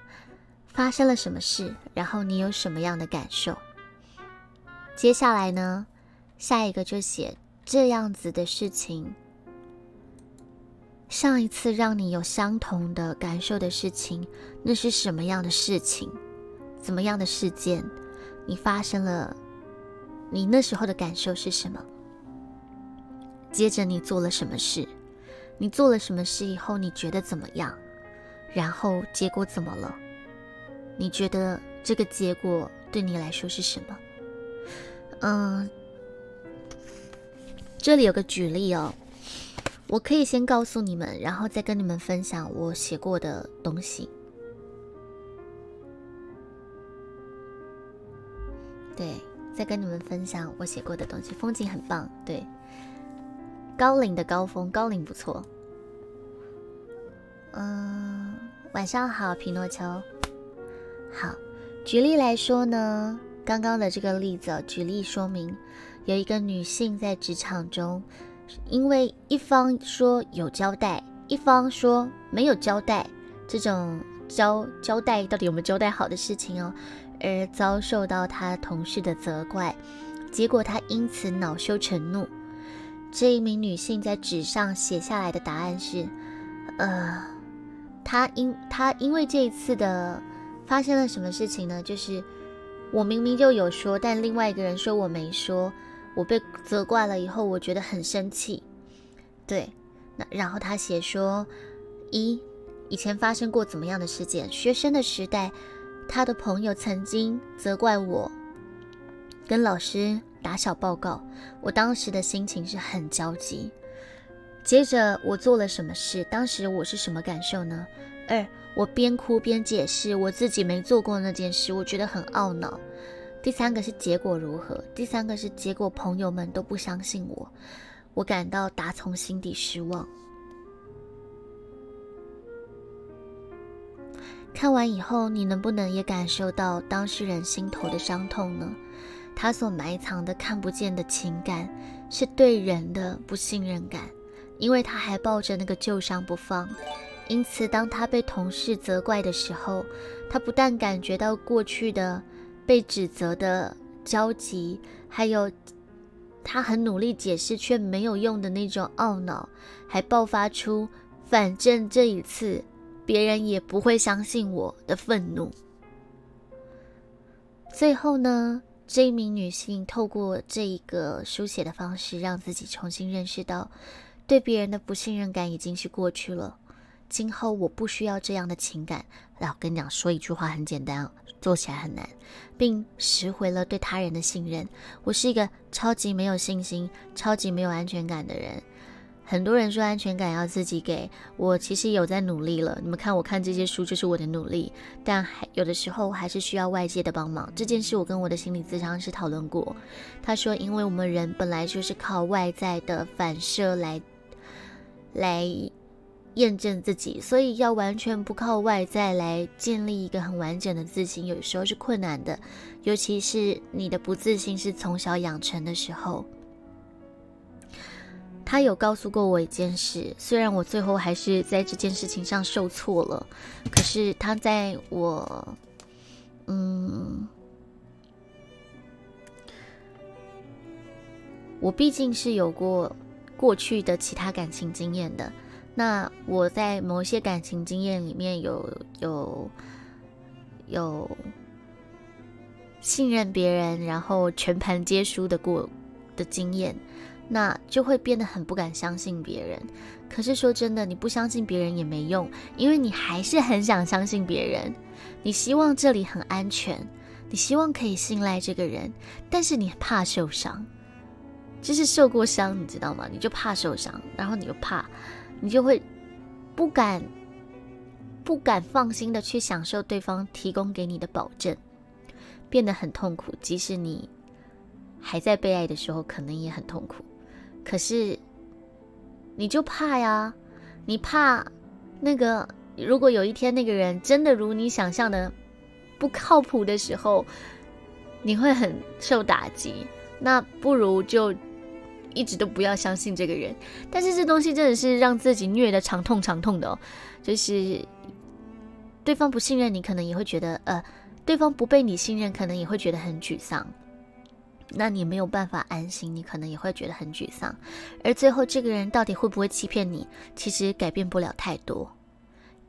发生了什么事？然后你有什么样的感受？接下来呢？下一个就写这样子的事情。上一次让你有相同的感受的事情，那是什么样的事情？怎么样的事件？你发生了？你那时候的感受是什么？接着你做了什么事？你做了什么事以后，你觉得怎么样？然后结果怎么了？你觉得这个结果对你来说是什么？嗯，这里有个举例哦，我可以先告诉你们，然后再跟你们分享我写过的东西。对，再跟你们分享我写过的东西，风景很棒。对，高岭的高峰，高岭不错。嗯。晚上好，皮诺丘。好，举例来说呢，刚刚的这个例子，举例说明，有一个女性在职场中，因为一方说有交代，一方说没有交代，这种交交代到底有没有交代好的事情哦，而遭受到她同事的责怪，结果她因此恼羞成怒。这一名女性在纸上写下来的答案是，呃。她因她因为这一次的发生了什么事情呢？就是我明明就有说，但另外一个人说我没说，我被责怪了以后，我觉得很生气。对，那然后他写说，一以前发生过怎么样的事件？学生的时代，他的朋友曾经责怪我，跟老师打小报告，我当时的心情是很焦急。接着我做了什么事？当时我是什么感受呢？二，我边哭边解释我自己没做过那件事，我觉得很懊恼。第三个是结果如何？第三个是结果，朋友们都不相信我，我感到打从心底失望。看完以后，你能不能也感受到当事人心头的伤痛呢？他所埋藏的看不见的情感，是对人的不信任感。因为他还抱着那个旧伤不放，因此当他被同事责怪的时候，他不但感觉到过去的被指责的焦急，还有他很努力解释却没有用的那种懊恼，还爆发出反正这一次别人也不会相信我的愤怒。最后呢，这一名女性透过这一个书写的方式，让自己重新认识到。对别人的不信任感已经是过去了，今后我不需要这样的情感。来，我跟你讲，说一句话很简单，做起来很难，并拾回了对他人的信任。我是一个超级没有信心、超级没有安全感的人。很多人说安全感要自己给，我其实有在努力了。你们看，我看这些书就是我的努力，但还有的时候还是需要外界的帮忙。这件事我跟我的心理咨商师讨论过，他说，因为我们人本来就是靠外在的反射来。来验证自己，所以要完全不靠外在来建立一个很完整的自信，有时候是困难的。尤其是你的不自信是从小养成的时候。他有告诉过我一件事，虽然我最后还是在这件事情上受挫了，可是他在我，嗯，我毕竟是有过。过去的其他感情经验的，那我在某些感情经验里面有有有信任别人，然后全盘皆输的过的经验，那就会变得很不敢相信别人。可是说真的，你不相信别人也没用，因为你还是很想相信别人。你希望这里很安全，你希望可以信赖这个人，但是你怕受伤，就是受过伤，你知道吗？你就怕受伤，然后你就怕，你就会不敢不敢放心的去享受对方提供给你的保证。变得很痛苦，即使你还在被爱的时候，可能也很痛苦。可是，你就怕呀，你怕那个，如果有一天那个人真的如你想象的不靠谱的时候，你会很受打击。那不如就一直都不要相信这个人。但是这东西真的是让自己虐的长痛长痛的哦，就是对方不信任你，可能也会觉得呃。对方不被你信任，可能也会觉得很沮丧。那你没有办法安心，你可能也会觉得很沮丧。而最后，这个人到底会不会欺骗你？其实改变不了太多。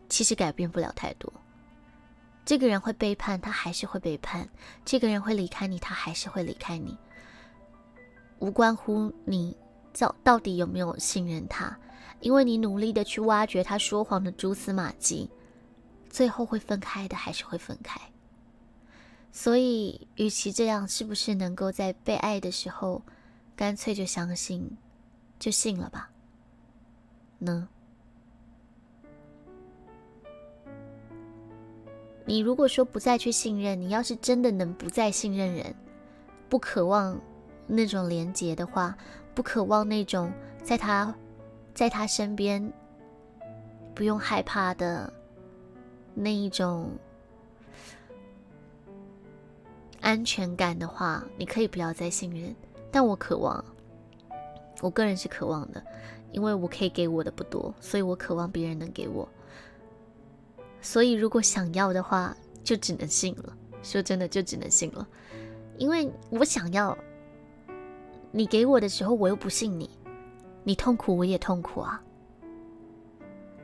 其实改变不了太多。这个人会背叛，他还是会背叛；这个人会离开你，他还是会离开你。无关乎你到到底有没有信任他，因为你努力的去挖掘他说谎的蛛丝马迹，最后会分开的，还是会分开。所以，与其这样，是不是能够在被爱的时候，干脆就相信，就信了吧？呢？你如果说不再去信任，你要是真的能不再信任人，不渴望那种连结的话，不渴望那种在他，在他身边不用害怕的那一种。安全感的话，你可以不要再信任，但我渴望，我个人是渴望的，因为我可以给我的不多，所以我渴望别人能给我。所以如果想要的话，就只能信了。说真的，就只能信了，因为我想要，你给我的时候，我又不信你，你痛苦我也痛苦啊。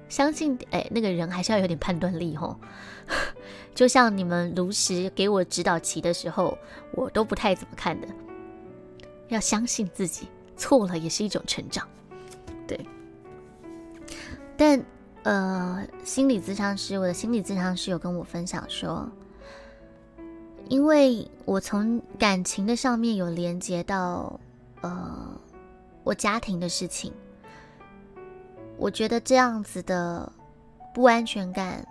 相信哎，那个人还是要有点判断力哦。就像你们如实给我指导棋的时候，我都不太怎么看的。要相信自己，错了也是一种成长。对。但呃，心理咨商师，我的心理咨商师有跟我分享说，因为我从感情的上面有连接到呃我家庭的事情。我觉得这样子的不安全感，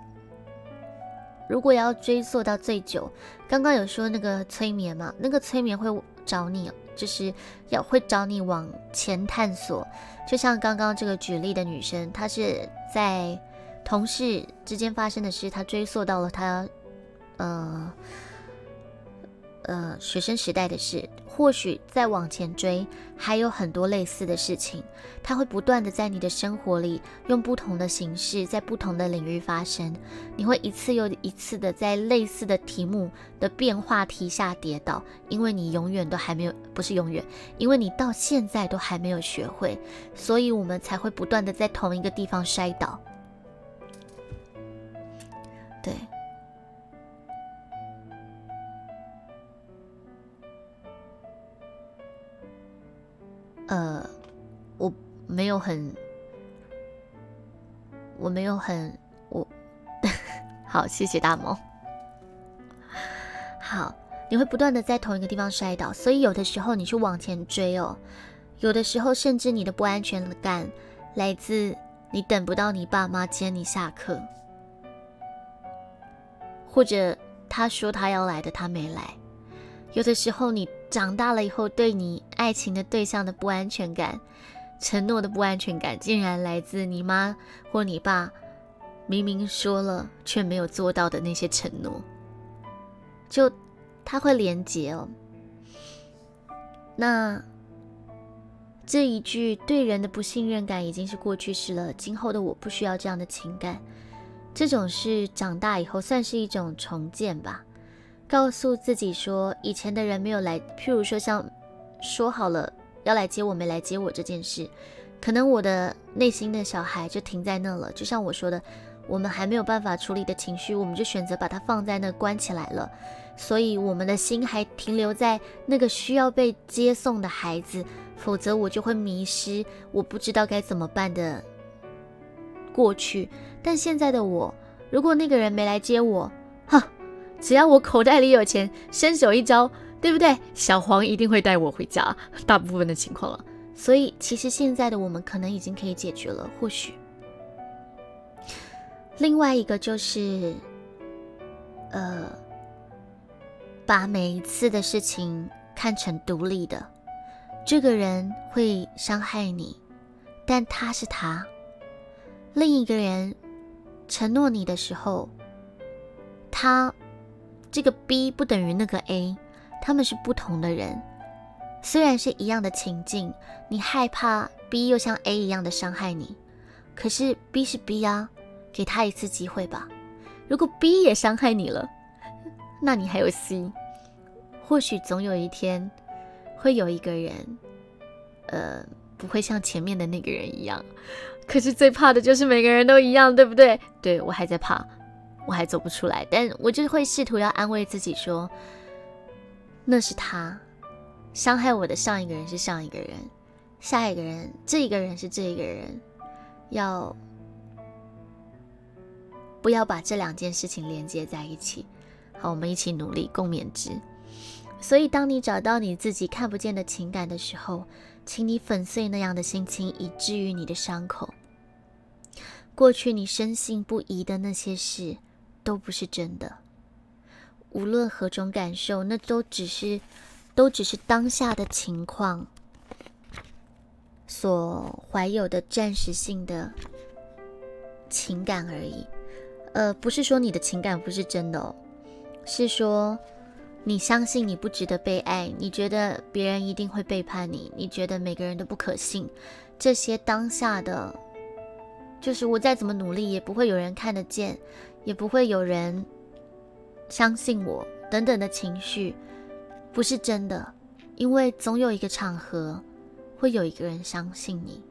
如果要追溯到最久，刚刚有说那个催眠嘛，那个催眠会找你，就是要会找你往前探索。就像刚刚这个举例的女生，她是在同事之间发生的事，她追溯到了她，呃。呃，学生时代的事，或许再往前追，还有很多类似的事情，它会不断的在你的生活里，用不同的形式，在不同的领域发生。你会一次又一次的在类似的题目的变化题下跌倒，因为你永远都还没有，不是永远，因为你到现在都还没有学会，所以我们才会不断的在同一个地方摔倒。对。呃，我没有很，我没有很，我 好，谢谢大猫。好，你会不断的在同一个地方摔倒，所以有的时候你去往前追哦，有的时候甚至你的不安全感来自你等不到你爸妈接你下课，或者他说他要来的他没来，有的时候你。长大了以后，对你爱情的对象的不安全感，承诺的不安全感，竟然来自你妈或你爸明明说了却没有做到的那些承诺，就他会连结哦。那这一句对人的不信任感已经是过去式了，今后的我不需要这样的情感，这种是长大以后算是一种重建吧。告诉自己说，以前的人没有来，譬如说像说好了要来接我，没来接我这件事，可能我的内心的小孩就停在那了。就像我说的，我们还没有办法处理的情绪，我们就选择把它放在那关起来了。所以我们的心还停留在那个需要被接送的孩子，否则我就会迷失，我不知道该怎么办的过去。但现在的我，如果那个人没来接我，哼，只要我口袋里有钱，伸手一招，对不对？小黄一定会带我回家。大部分的情况了，所以其实现在的我们可能已经可以解决了，或许。另外一个就是，呃，把每一次的事情看成独立的。这个人会伤害你，但他是他。另一个人承诺你的时候，他这个 B 不等于那个 A，他们是不同的人。虽然是一样的情境，你害怕 B 又像 A 一样的伤害你，可是 B 是 B 啊。给他一次机会吧。如果 B 也伤害你了，那你还有 C。或许总有一天，会有一个人，呃，不会像前面的那个人一样。可是最怕的就是每个人都一样，对不对？对我还在怕，我还走不出来。但我就会试图要安慰自己说，那是他伤害我的上一个人是上一个人，下一个人这一个人是这一个人，要。不要把这两件事情连接在一起。好，我们一起努力共勉之。所以，当你找到你自己看不见的情感的时候，请你粉碎那样的心情，以治愈你的伤口。过去你深信不疑的那些事，都不是真的。无论何种感受，那都只是，都只是当下的情况所怀有的暂时性的情感而已。呃，不是说你的情感不是真的哦，是说你相信你不值得被爱，你觉得别人一定会背叛你，你觉得每个人都不可信，这些当下的，就是我再怎么努力也不会有人看得见，也不会有人相信我等等的情绪，不是真的，因为总有一个场合会有一个人相信你，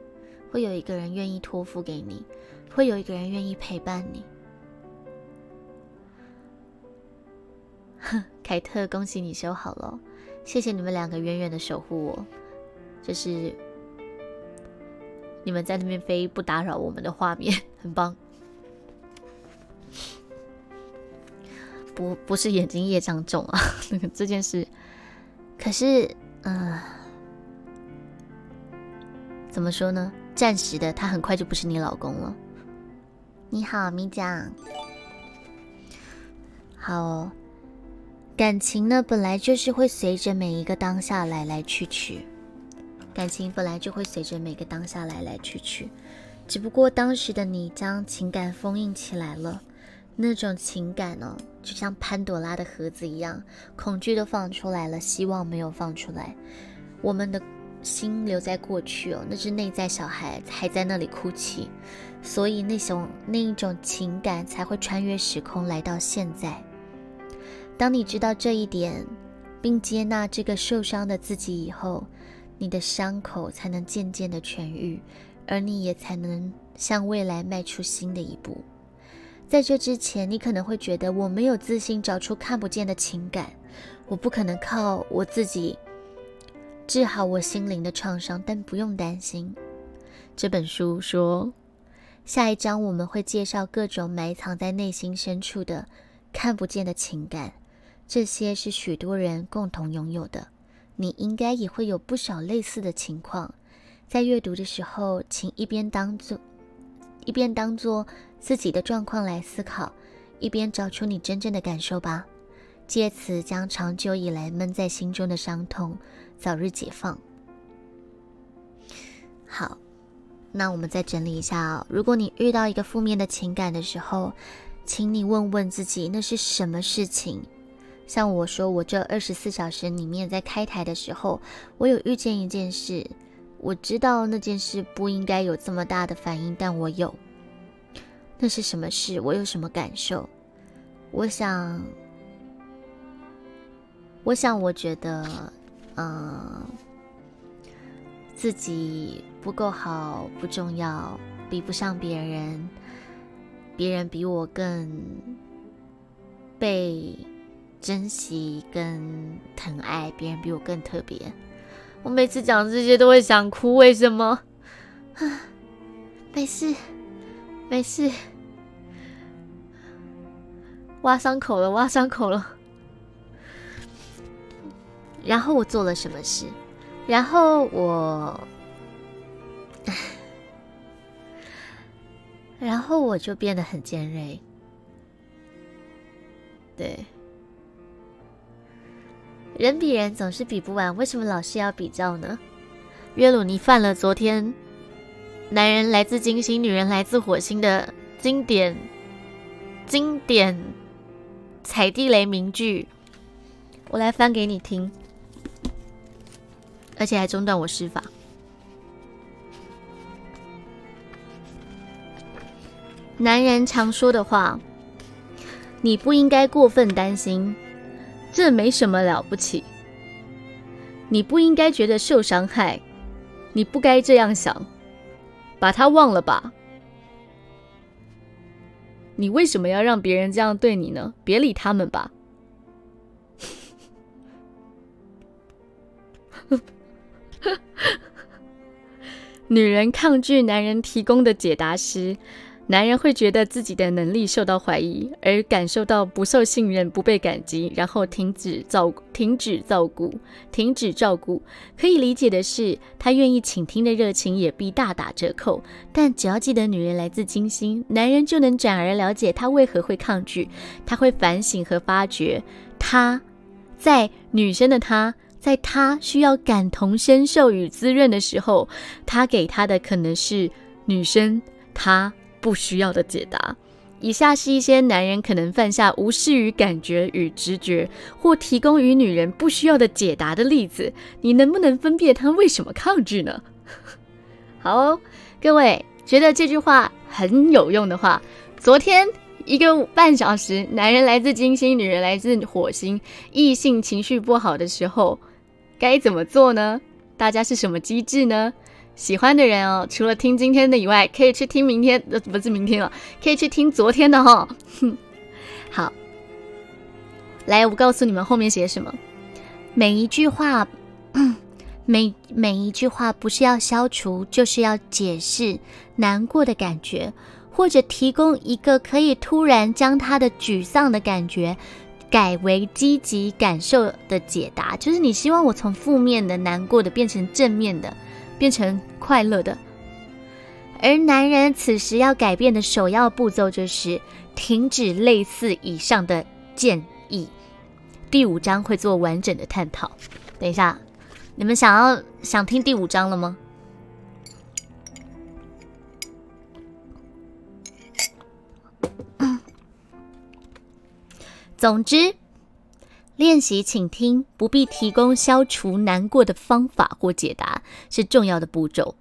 会有一个人愿意托付给你，会有一个人愿意陪伴你。哼 凯特，恭喜你修好了，谢谢你们两个远远的守护我，就是你们在那边飞不打扰我们的画面，很棒。不，不是眼睛业障重啊，那个这件事，可是，嗯，怎么说呢？暂时的，他很快就不是你老公了。你好，米酱，好。感情呢，本来就是会随着每一个当下来来去去。感情本来就会随着每个当下来来去去，只不过当时的你将情感封印起来了。那种情感呢，就像潘朵拉的盒子一样，恐惧都放出来了，希望没有放出来。我们的心留在过去哦，那只内在小孩还在那里哭泣，所以那种那一种情感才会穿越时空来到现在。当你知道这一点，并接纳这个受伤的自己以后，你的伤口才能渐渐的痊愈，而你也才能向未来迈出新的一步。在这之前，你可能会觉得我没有自信找出看不见的情感，我不可能靠我自己治好我心灵的创伤。但不用担心，这本书说，下一章我们会介绍各种埋藏在内心深处的看不见的情感。这些是许多人共同拥有的，你应该也会有不少类似的情况。在阅读的时候，请一边当做一边当做自己的状况来思考，一边找出你真正的感受吧，借此将长久以来闷在心中的伤痛早日解放。好，那我们再整理一下啊，如果你遇到一个负面的情感的时候，请你问问自己，那是什么事情？像我说，我这二十四小时里面，在开台的时候，我有遇见一件事，我知道那件事不应该有这么大的反应，但我有。那是什么事？我有什么感受？我想，我想，我觉得，嗯，自己不够好，不重要，比不上别人，别人比我更被。珍惜跟疼爱别人比我更特别。我每次讲这些都会想哭，为什么？啊，没事，没事，挖伤口了，挖伤口了。然后我做了什么事？然后我，然后我就变得很尖锐。对，人比人总是比不完，为什么老是要比较呢？约鲁，你犯了昨天“男人来自金星，女人来自火星”的经典经典踩地雷名句，我来翻给你听。而且还中断我施法。男人常说的话：“你不应该过分担心，这没什么了不起。你不应该觉得受伤害，你不该这样想，把他忘了吧。你为什么要让别人这样对你呢？别理他们吧。”女人抗拒男人提供的解答时，男人会觉得自己的能力受到怀疑，而感受到不受信任、不被感激，然后停止照、停止照顾、停止照顾。可以理解的是，他愿意倾听的热情也必大打折扣。但只要记得女人来自金星，男人就能转而了解他为何会抗拒。他会反省和发觉，他在女生的他。在他需要感同身受与滋润的时候，他给他的可能是女生他不需要的解答。以下是一些男人可能犯下无视于感觉与直觉，或提供与女人不需要的解答的例子。你能不能分辨他为什么抗拒呢？好，各位觉得这句话很有用的话，昨天一个半小时，男人来自金星，女人来自火星，异性情绪不好的时候。该怎么做呢？大家是什么机制呢？喜欢的人哦，除了听今天的以外，可以去听明天，呃，不是明天了，可以去听昨天的哈。好，来，我告诉你们后面写什么。每一句话，每每一句话不是要消除，就是要解释难过的感觉，或者提供一个可以突然将他的沮丧的感觉。改为积极感受的解答，就是你希望我从负面的、难过的变成正面的，变成快乐的。而男人此时要改变的首要步骤就是停止类似以上的建议。第五章会做完整的探讨。等一下，你们想要想听第五章了吗？总之，练习倾听不必提供消除难过的方法或解答，是重要的步骤。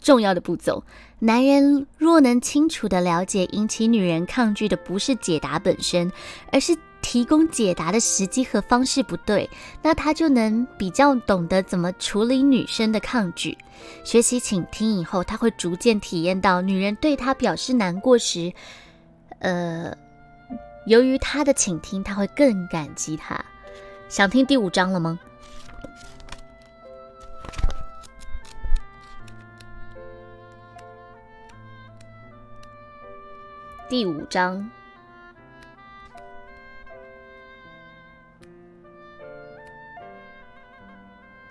重要的步骤，男人若能清楚的了解引起女人抗拒的不是解答本身，而是提供解答的时机和方式不对，那他就能比较懂得怎么处理女生的抗拒。学习倾听以后，他会逐渐体验到女人对他表示难过时，呃。由于他的倾听，他会更感激他。想听第五章了吗？第五章。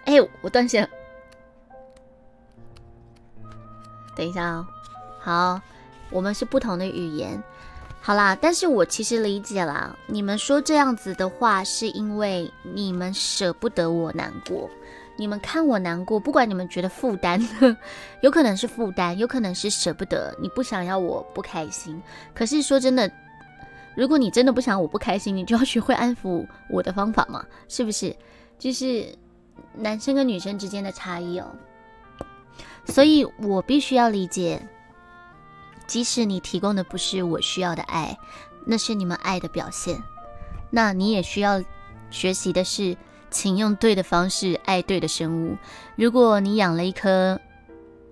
哎，我断线了。等一下啊，好，我们是不同的语言。好啦，但是我其实理解啦，你们说这样子的话，是因为你们舍不得我难过，你们看我难过，不管你们觉得负担，有可能是负担，有可能是舍不得，你不想要我不开心。可是说真的，如果你真的不想我不开心，你就要学会安抚我的方法嘛，是不是？就是男生跟女生之间的差异哦，所以我必须要理解。即使你提供的不是我需要的爱，那是你们爱的表现。那你也需要学习的是，请用对的方式爱对的生物。如果你养了一颗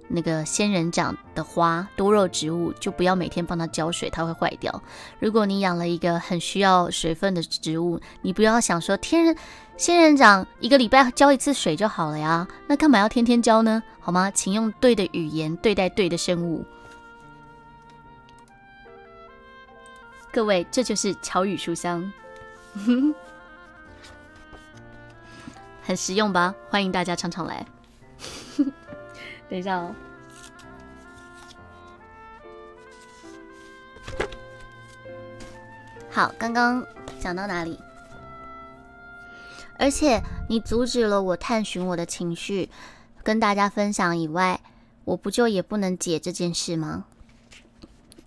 那个仙人掌的花多肉植物，就不要每天帮它浇水，它会坏掉。如果你养了一个很需要水分的植物，你不要想说天人仙人掌一个礼拜浇一次水就好了呀，那干嘛要天天浇呢？好吗？请用对的语言对待对的生物。各位，这就是巧语书香，很实用吧？欢迎大家常常来。等一下哦。好，刚刚讲到哪里？而且你阻止了我探寻我的情绪，跟大家分享以外，我不就也不能解这件事吗？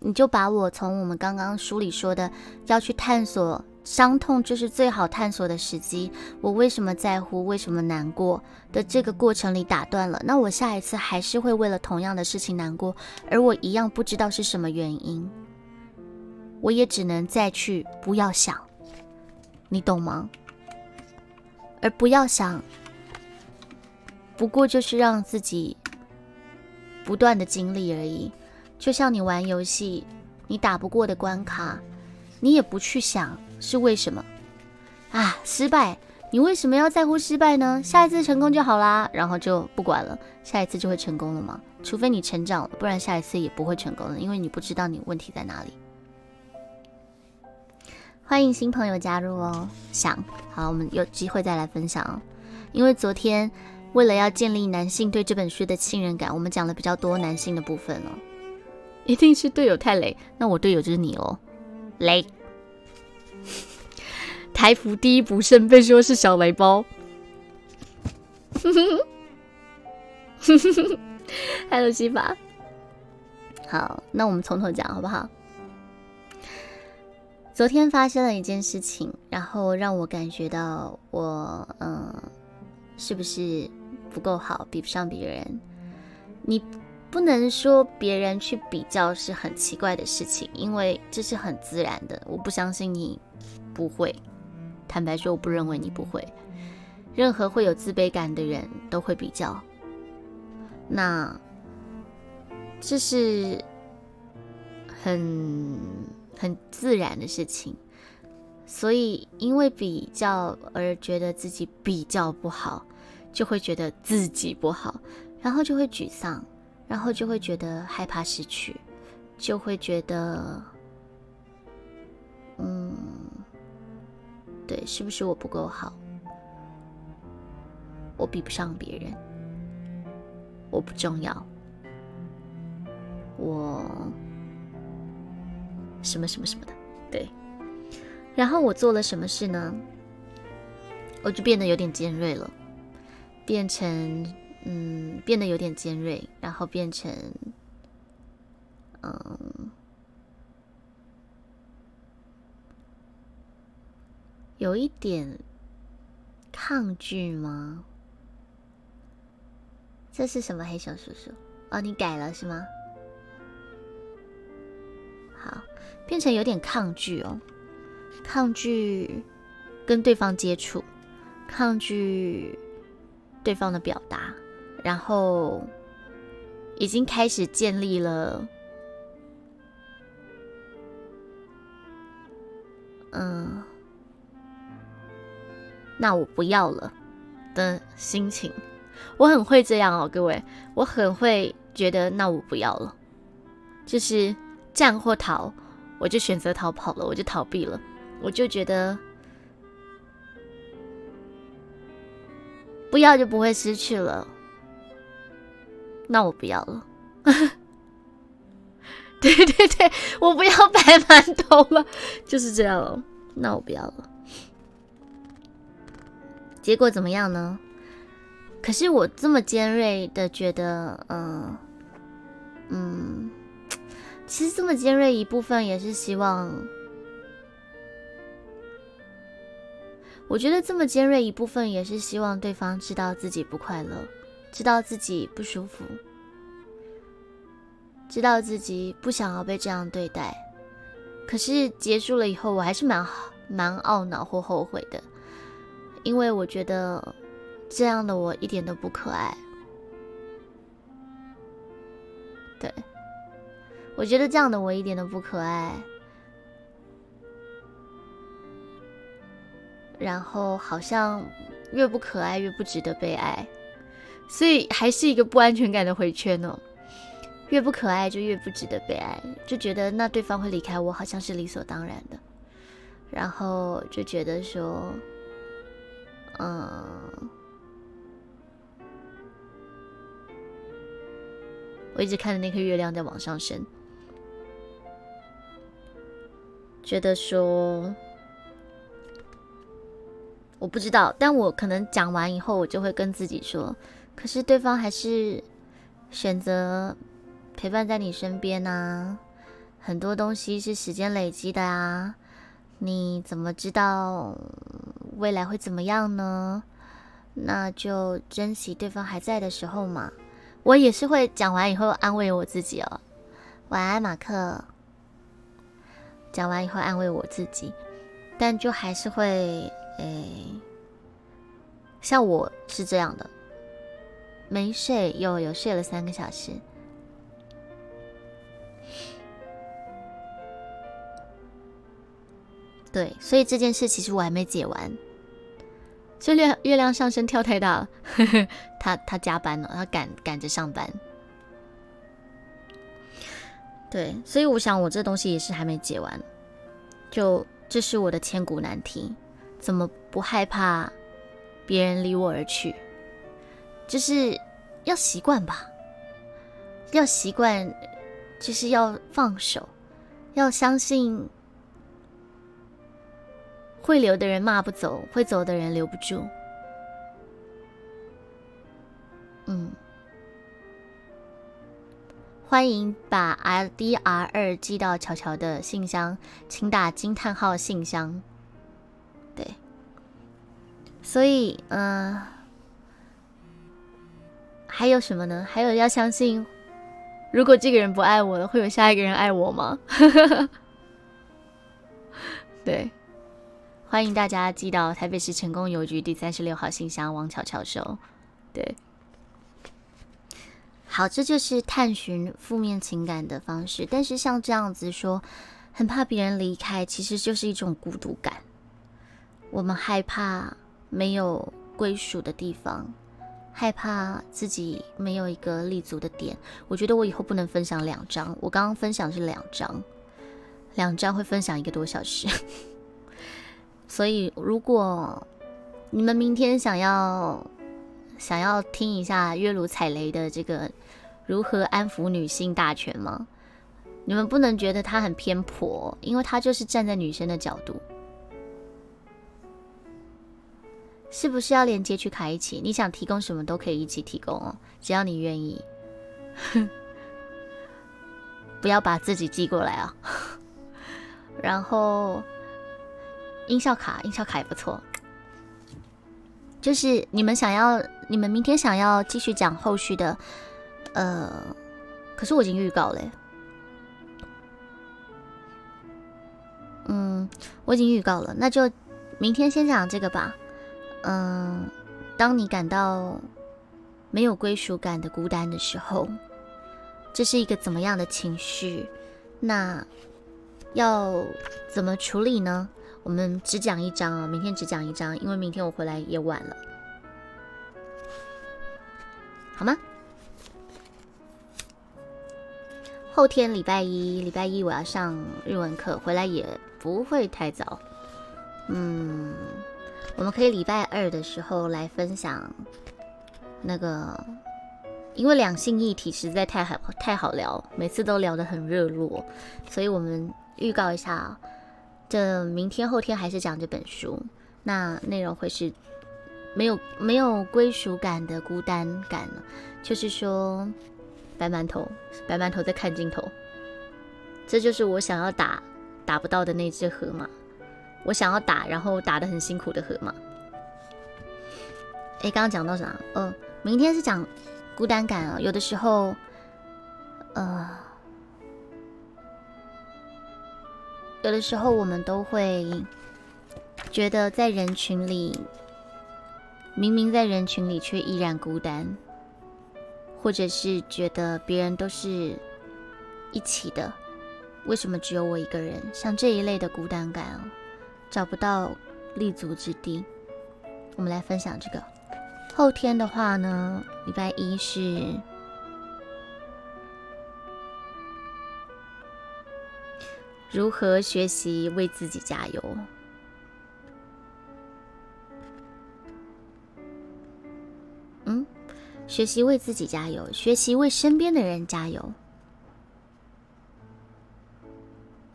你就把我从我们刚刚书里说的要去探索。伤痛就是最好探索的时机。我为什么在乎？为什么难过？的这个过程里打断了，那我下一次还是会为了同样的事情难过，而我一样不知道是什么原因。我也只能再去不要想，你懂吗？而不要想，不过就是让自己不断的经历而已。就像你玩游戏，你打不过的关卡，你也不去想。是为什么啊？失败，你为什么要在乎失败呢？下一次成功就好啦，然后就不管了，下一次就会成功了吗？除非你成长了，不然下一次也不会成功的，因为你不知道你问题在哪里。欢迎新朋友加入哦，想好我们有机会再来分享哦。因为昨天为了要建立男性对这本书的信任感，我们讲了比较多男性的部分了。一定是队友太雷，那我队友就是你哦，雷。台服第一不慎被说是小雷包。Hello，西法。好，那我们从头讲好不好？昨天发生了一件事情，然后让我感觉到我嗯，是不是不够好，比不上别人？你不能说别人去比较是很奇怪的事情，因为这是很自然的。我不相信你不会。坦白说，我不认为你不会。任何会有自卑感的人都会比较，那这是很很自然的事情。所以，因为比较而觉得自己比较不好，就会觉得自己不好，然后就会沮丧，然后就会觉得害怕失去，就会觉得，嗯。对，是不是我不够好？我比不上别人，我不重要，我什么什么什么的，对。然后我做了什么事呢？我就变得有点尖锐了，变成嗯，变得有点尖锐，然后变成嗯。有一点抗拒吗？这是什么黑熊叔叔？哦，你改了是吗？好，变成有点抗拒哦，抗拒跟对方接触，抗拒对方的表达，然后已经开始建立了，嗯。那我不要了的心情，我很会这样哦，各位，我很会觉得那我不要了，就是战或逃，我就选择逃跑了，我就逃避了，我就觉得不要就不会失去了，那我不要了，对对对，我不要白馒头了，就是这样了，那我不要了。结果怎么样呢？可是我这么尖锐的觉得，嗯嗯，其实这么尖锐一部分也是希望，我觉得这么尖锐一部分也是希望对方知道自己不快乐，知道自己不舒服，知道自己不想要被这样对待。可是结束了以后，我还是蛮好蛮懊恼或后悔的。因为我觉得这样的我一点都不可爱，对，我觉得这样的我一点都不可爱。然后好像越不可爱越不值得被爱，所以还是一个不安全感的回圈哦。越不可爱就越不值得被爱，就觉得那对方会离开我好像是理所当然的，然后就觉得说，嗯，我一直看着那颗月亮在往上升，觉得说。我不知道，但我可能讲完以后，我就会跟自己说：，可是对方还是选择陪伴在你身边啊。很多东西是时间累积的啊，你怎么知道未来会怎么样呢？那就珍惜对方还在的时候嘛。我也是会讲完以后安慰我自己哦。晚安，马克。讲完以后安慰我自己，但就还是会。哎，像我是这样的，没睡又有睡了三个小时，对，所以这件事其实我还没解完。就月月亮上升跳太大了，他他加班了，他赶赶着上班。对，所以我想我这东西也是还没解完，就这是我的千古难题。怎么不害怕别人离我而去？就是要习惯吧，要习惯，就是要放手，要相信会留的人骂不走，会走的人留不住。嗯，欢迎把 R D R 二寄到巧巧的信箱，请打惊叹号信箱。对，所以，嗯，还有什么呢？还有要相信，如果这个人不爱我了，会有下一个人爱我吗？对，欢迎大家寄到台北市成功邮局第三十六号信箱，王巧巧收。对，好，这就是探寻负面情感的方式。但是像这样子说，很怕别人离开，其实就是一种孤独感。我们害怕没有归属的地方，害怕自己没有一个立足的点。我觉得我以后不能分享两张，我刚刚分享是两张，两张会分享一个多小时。所以，如果你们明天想要想要听一下月如踩雷的这个如何安抚女性大全吗？你们不能觉得他很偏颇，因为他就是站在女生的角度。是不是要连接去卡一起？你想提供什么都可以一起提供哦，只要你愿意。不要把自己寄过来啊。然后音效卡，音效卡也不错。就是你们想要，你们明天想要继续讲后续的，呃，可是我已经预告了。嗯，我已经预告了，那就明天先讲这个吧。嗯，当你感到没有归属感的孤单的时候，这是一个怎么样的情绪？那要怎么处理呢？我们只讲一张啊，明天只讲一张，因为明天我回来也晚了，好吗？后天礼拜一，礼拜一我要上日文课，回来也不会太早。嗯。我们可以礼拜二的时候来分享那个，因为两性议题实在太好太好聊，每次都聊得很热络，所以我们预告一下，这明天后天还是讲这本书，那内容会是没有没有归属感的孤单感，就是说白馒头白馒头在看镜头，这就是我想要打打不到的那只河马。我想要打，然后打的很辛苦的河马。哎，刚刚讲到啥？嗯，明天是讲孤单感啊。有的时候，呃，有的时候我们都会觉得在人群里，明明在人群里却依然孤单，或者是觉得别人都是一起的，为什么只有我一个人？像这一类的孤单感啊，找不到立足之地。我们来分享这个。后天的话呢，礼拜一是如何学习为自己加油。嗯，学习为自己加油，学习为身边的人加油，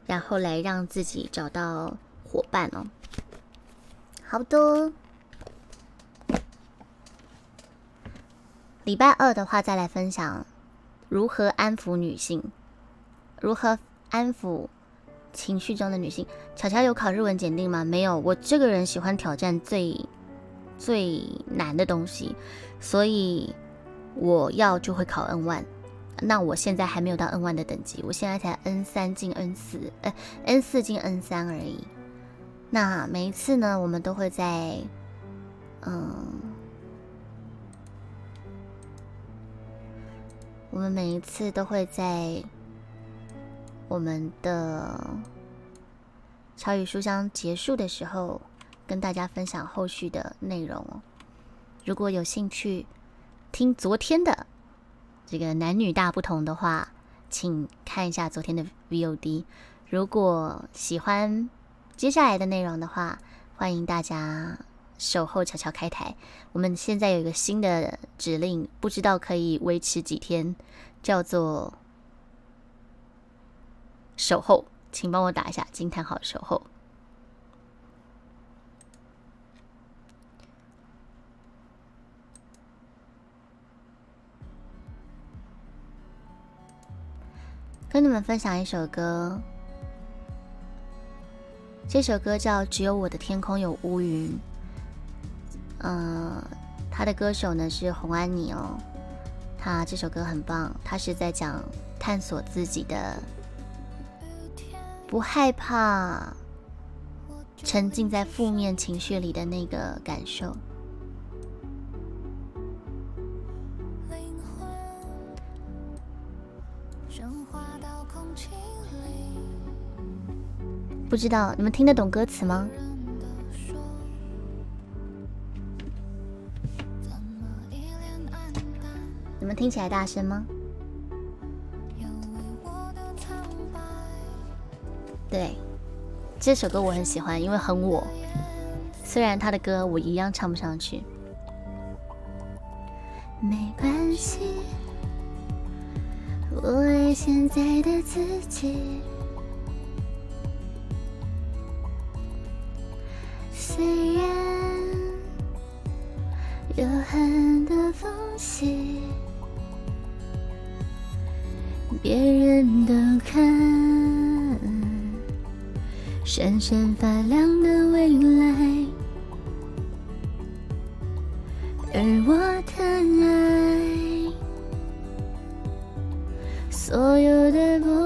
然后来让自己找到伙伴哦。好的。礼拜二的话，再来分享如何安抚女性，如何安抚情绪中的女性。巧巧有考日文检定吗？没有。我这个人喜欢挑战最最难的东西，所以我要就会考 N one。那我现在还没有到 N one 的等级，我现在才 N 三进 N 四，呃，N 四进 N 三而已。那每一次呢，我们都会在，嗯。我们每一次都会在我们的潮语书香结束的时候，跟大家分享后续的内容哦。如果有兴趣听昨天的这个男女大不同的话，请看一下昨天的 VOD。如果喜欢接下来的内容的话，欢迎大家。守候悄悄开台，我们现在有一个新的指令，不知道可以维持几天，叫做守候，请帮我打一下惊叹号守候。跟你们分享一首歌，这首歌叫《只有我的天空有乌云》。嗯，他的歌手呢是洪安妮哦，他这首歌很棒，他是在讲探索自己的，不害怕沉浸在负面情绪里的那个感受。不知道你们听得懂歌词吗？你们听起来大声吗？对，这首歌我很喜欢，因为很我。虽然他的歌我一样唱不上去。没关系，我爱现在的自己。虽然有很多缝隙。别人都看闪闪发亮的未来，而我的爱，所有的不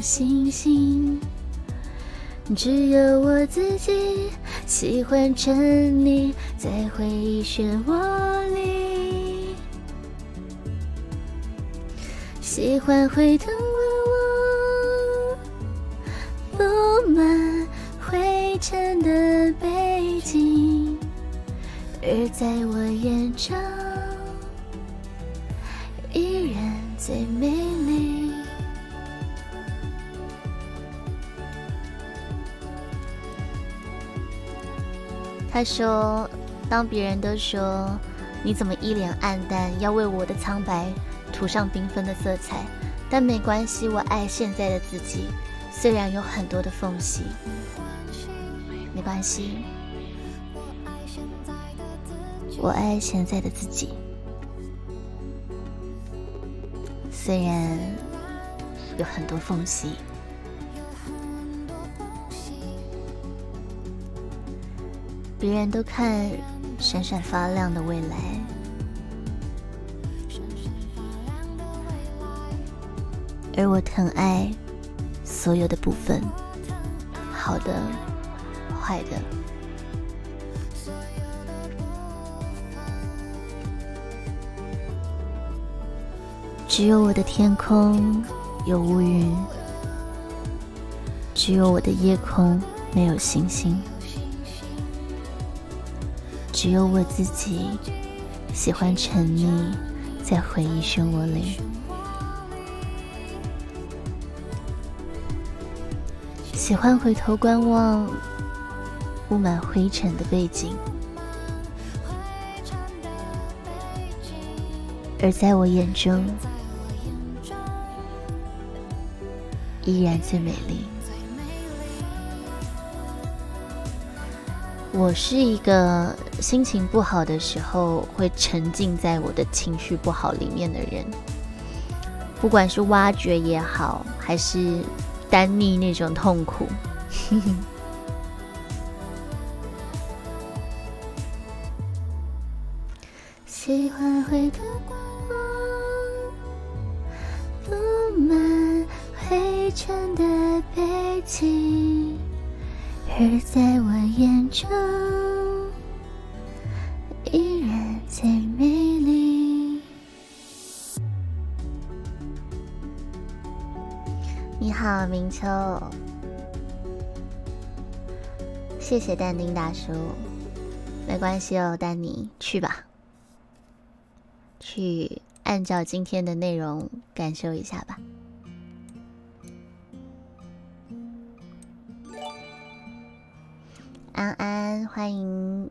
星星。只有我自己喜欢沉溺在回忆漩涡里，喜欢回头望望布满灰尘的背景，而在我眼中，他说：“当别人都说你怎么一脸黯淡，要为我的苍白涂上缤纷的色彩，但没关系，我爱现在的自己，虽然有很多的缝隙，没关系，我爱现在的自己，虽然有很多缝隙。”别人都看闪闪发亮的未来，而我疼爱所有的部分。好。的、坏的。只有我的天空有乌云，只有我的夜空没有星星，只有我自己喜欢沉溺在回忆漩涡里。喜欢回头观望布满灰尘的背景，而在我眼中，依然最美丽。我是一个心情不好的时候会沉浸在我的情绪不好里面的人，不管是挖掘也好，还是。单逆那种痛苦，喜欢回头观望布满灰尘的背景，而在我眼中，好，明秋。谢谢淡定大叔，没关系哦，丹尼，去吧，去按照今天的内容感受一下吧。安安，欢迎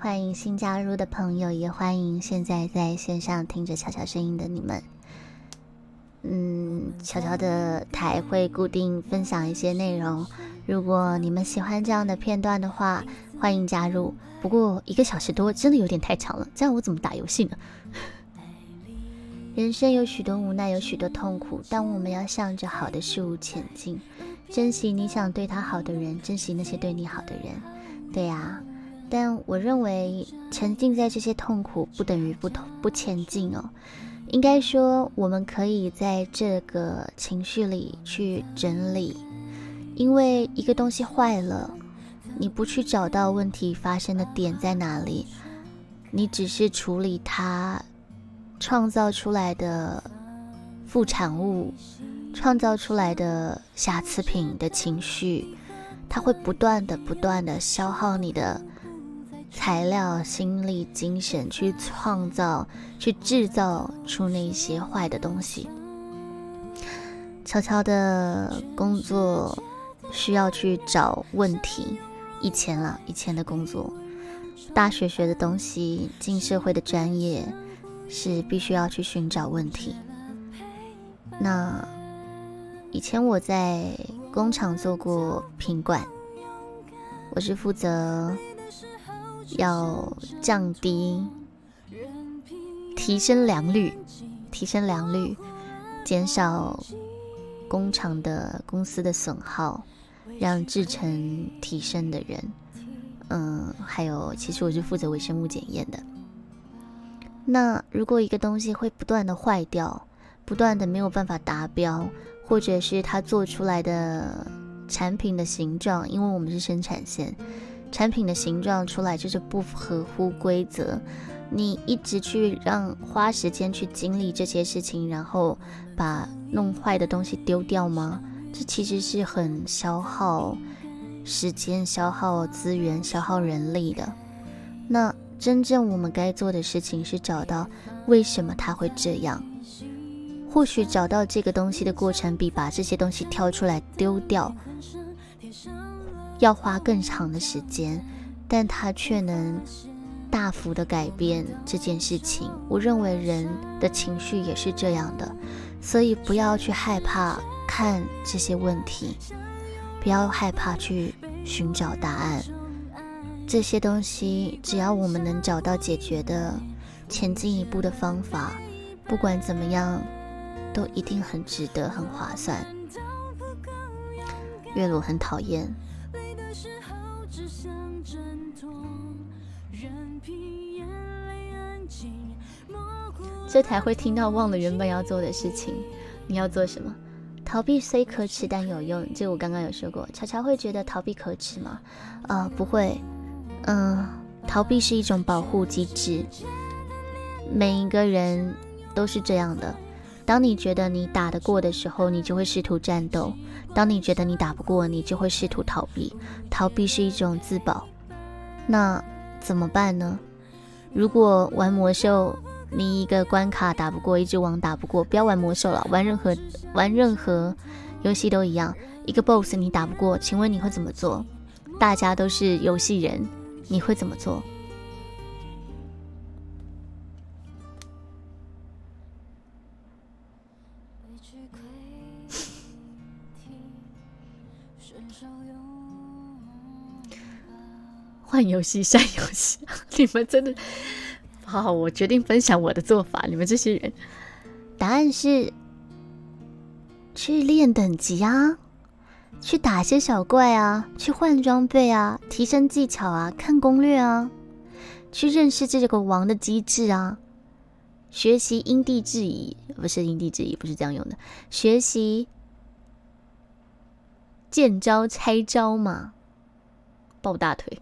欢迎新加入的朋友，也欢迎现在在线上听着悄悄声音的你们。悄悄的台会固定分享一些内容，如果你们喜欢这样的片段的话，欢迎加入。不过一个小时多真的有点太长了，这样我怎么打游戏呢？人生有许多无奈，有许多痛苦，但我们要向着好的事物前进，珍惜你想对他好的人，珍惜那些对你好的人。对呀，但我认为沉浸在这些痛苦不等于不同不前进哦。应该说，我们可以在这个情绪里去整理，因为一个东西坏了，你不去找到问题发生的点在哪里，你只是处理它创造出来的副产物，创造出来的瑕疵品的情绪，它会不断的、不断的消耗你的。材料、心力、精神去创造、去制造出那些坏的东西。悄悄的工作需要去找问题。以前啊，以前的工作，大学学的东西，进社会的专业是必须要去寻找问题。那以前我在工厂做过品管，我是负责。要降低、提升良率，提升良率，减少工厂的公司的损耗，让制成提升的人。嗯，还有，其实我是负责微生物检验的。那如果一个东西会不断的坏掉，不断的没有办法达标，或者是它做出来的产品的形状，因为我们是生产线。产品的形状出来就是不合乎规则，你一直去让花时间去经历这些事情，然后把弄坏的东西丢掉吗？这其实是很消耗时间、消耗资源、消耗人力的。那真正我们该做的事情是找到为什么它会这样。或许找到这个东西的过程比把这些东西挑出来丢掉。要花更长的时间，但它却能大幅的改变这件事情。我认为人的情绪也是这样的，所以不要去害怕看这些问题，不要害怕去寻找答案。这些东西，只要我们能找到解决的前进一步的方法，不管怎么样，都一定很值得，很划算。月鲁很讨厌。这才会听到忘了原本要做的事情。你要做什么？逃避虽可耻但有用，这我刚刚有说过。乔乔会觉得逃避可耻吗？呃，不会。嗯，逃避是一种保护机制，每一个人都是这样的。当你觉得你打得过的时候，你就会试图战斗；当你觉得你打不过，你就会试图逃避。逃避是一种自保。那怎么办呢？如果玩魔兽，你一个关卡打不过，一只王打不过，不要玩魔兽了，玩任何玩任何游戏都一样。一个 BOSS 你打不过，请问你会怎么做？大家都是游戏人，你会怎么做？换游戏，删游戏，你们真的好好，我决定分享我的做法。你们这些人，答案是去练等级啊，去打些小怪啊，去换装备啊，提升技巧啊，看攻略啊，去认识这个王的机制啊，学习因地制宜，不是因地制宜，不是这样用的，学习见招拆招嘛，抱大腿。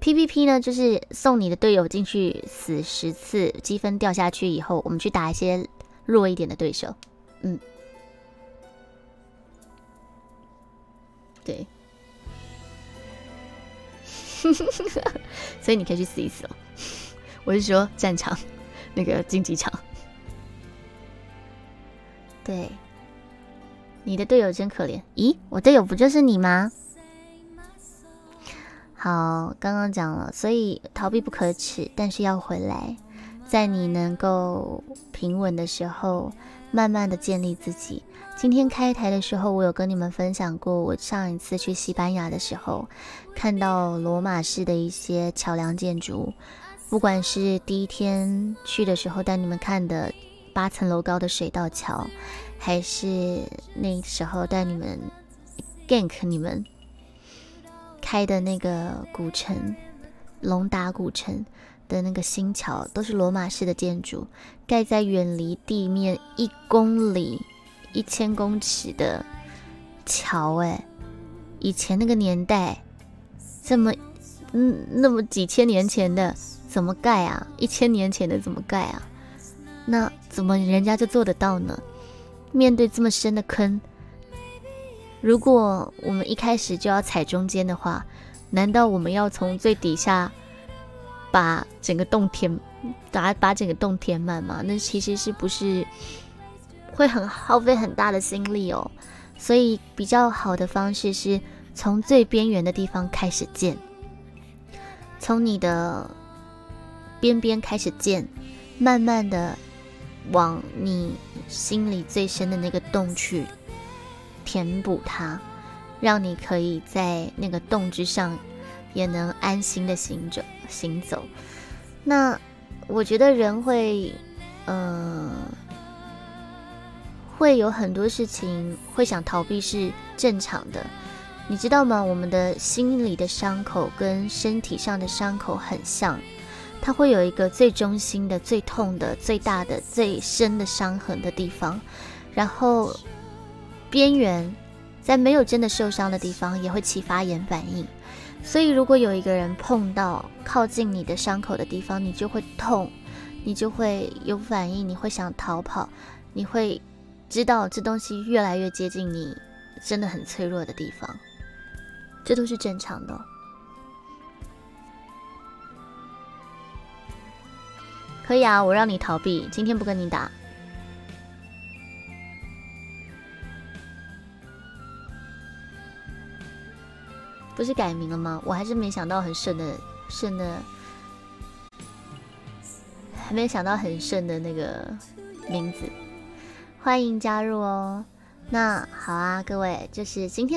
PVP 呢，就是送你的队友进去死十次，积分掉下去以后，我们去打一些弱一点的对手。嗯，对，所以你可以去死一死哦。我是说战场那个竞技场。对，你的队友真可怜。咦，我队友不就是你吗？好，刚刚讲了，所以逃避不可耻，但是要回来，在你能够平稳的时候，慢慢的建立自己。今天开台的时候，我有跟你们分享过，我上一次去西班牙的时候，看到罗马式的一些桥梁建筑，不管是第一天去的时候带你们看的八层楼高的水道桥，还是那时候带你们 gank 你们。开的那个古城，龙达古城的那个新桥，都是罗马式的建筑，盖在远离地面一公里、一千公尺的桥。哎，以前那个年代，这么嗯那么几千年前的怎么盖啊？一千年前的怎么盖啊？那怎么人家就做得到呢？面对这么深的坑。如果我们一开始就要踩中间的话，难道我们要从最底下把整个洞填，把把整个洞填满吗？那其实是不是会很耗费很大的心力哦？所以比较好的方式是从最边缘的地方开始建，从你的边边开始建，慢慢的往你心里最深的那个洞去。填补它，让你可以在那个洞之上也能安心的行走行走。那我觉得人会，呃，会有很多事情会想逃避是正常的，你知道吗？我们的心里的伤口跟身体上的伤口很像，它会有一个最中心的、最痛的、最大的、最深的伤痕的地方，然后。边缘，在没有真的受伤的地方也会起发炎反应，所以如果有一个人碰到靠近你的伤口的地方，你就会痛，你就会有反应，你会想逃跑，你会知道这东西越来越接近你，真的很脆弱的地方，这都是正常的。可以啊，我让你逃避，今天不跟你打。不是改名了吗？我还是没想到很顺的顺的，还没想到很顺的那个名字。欢迎加入哦。那好啊，各位，就是今天的。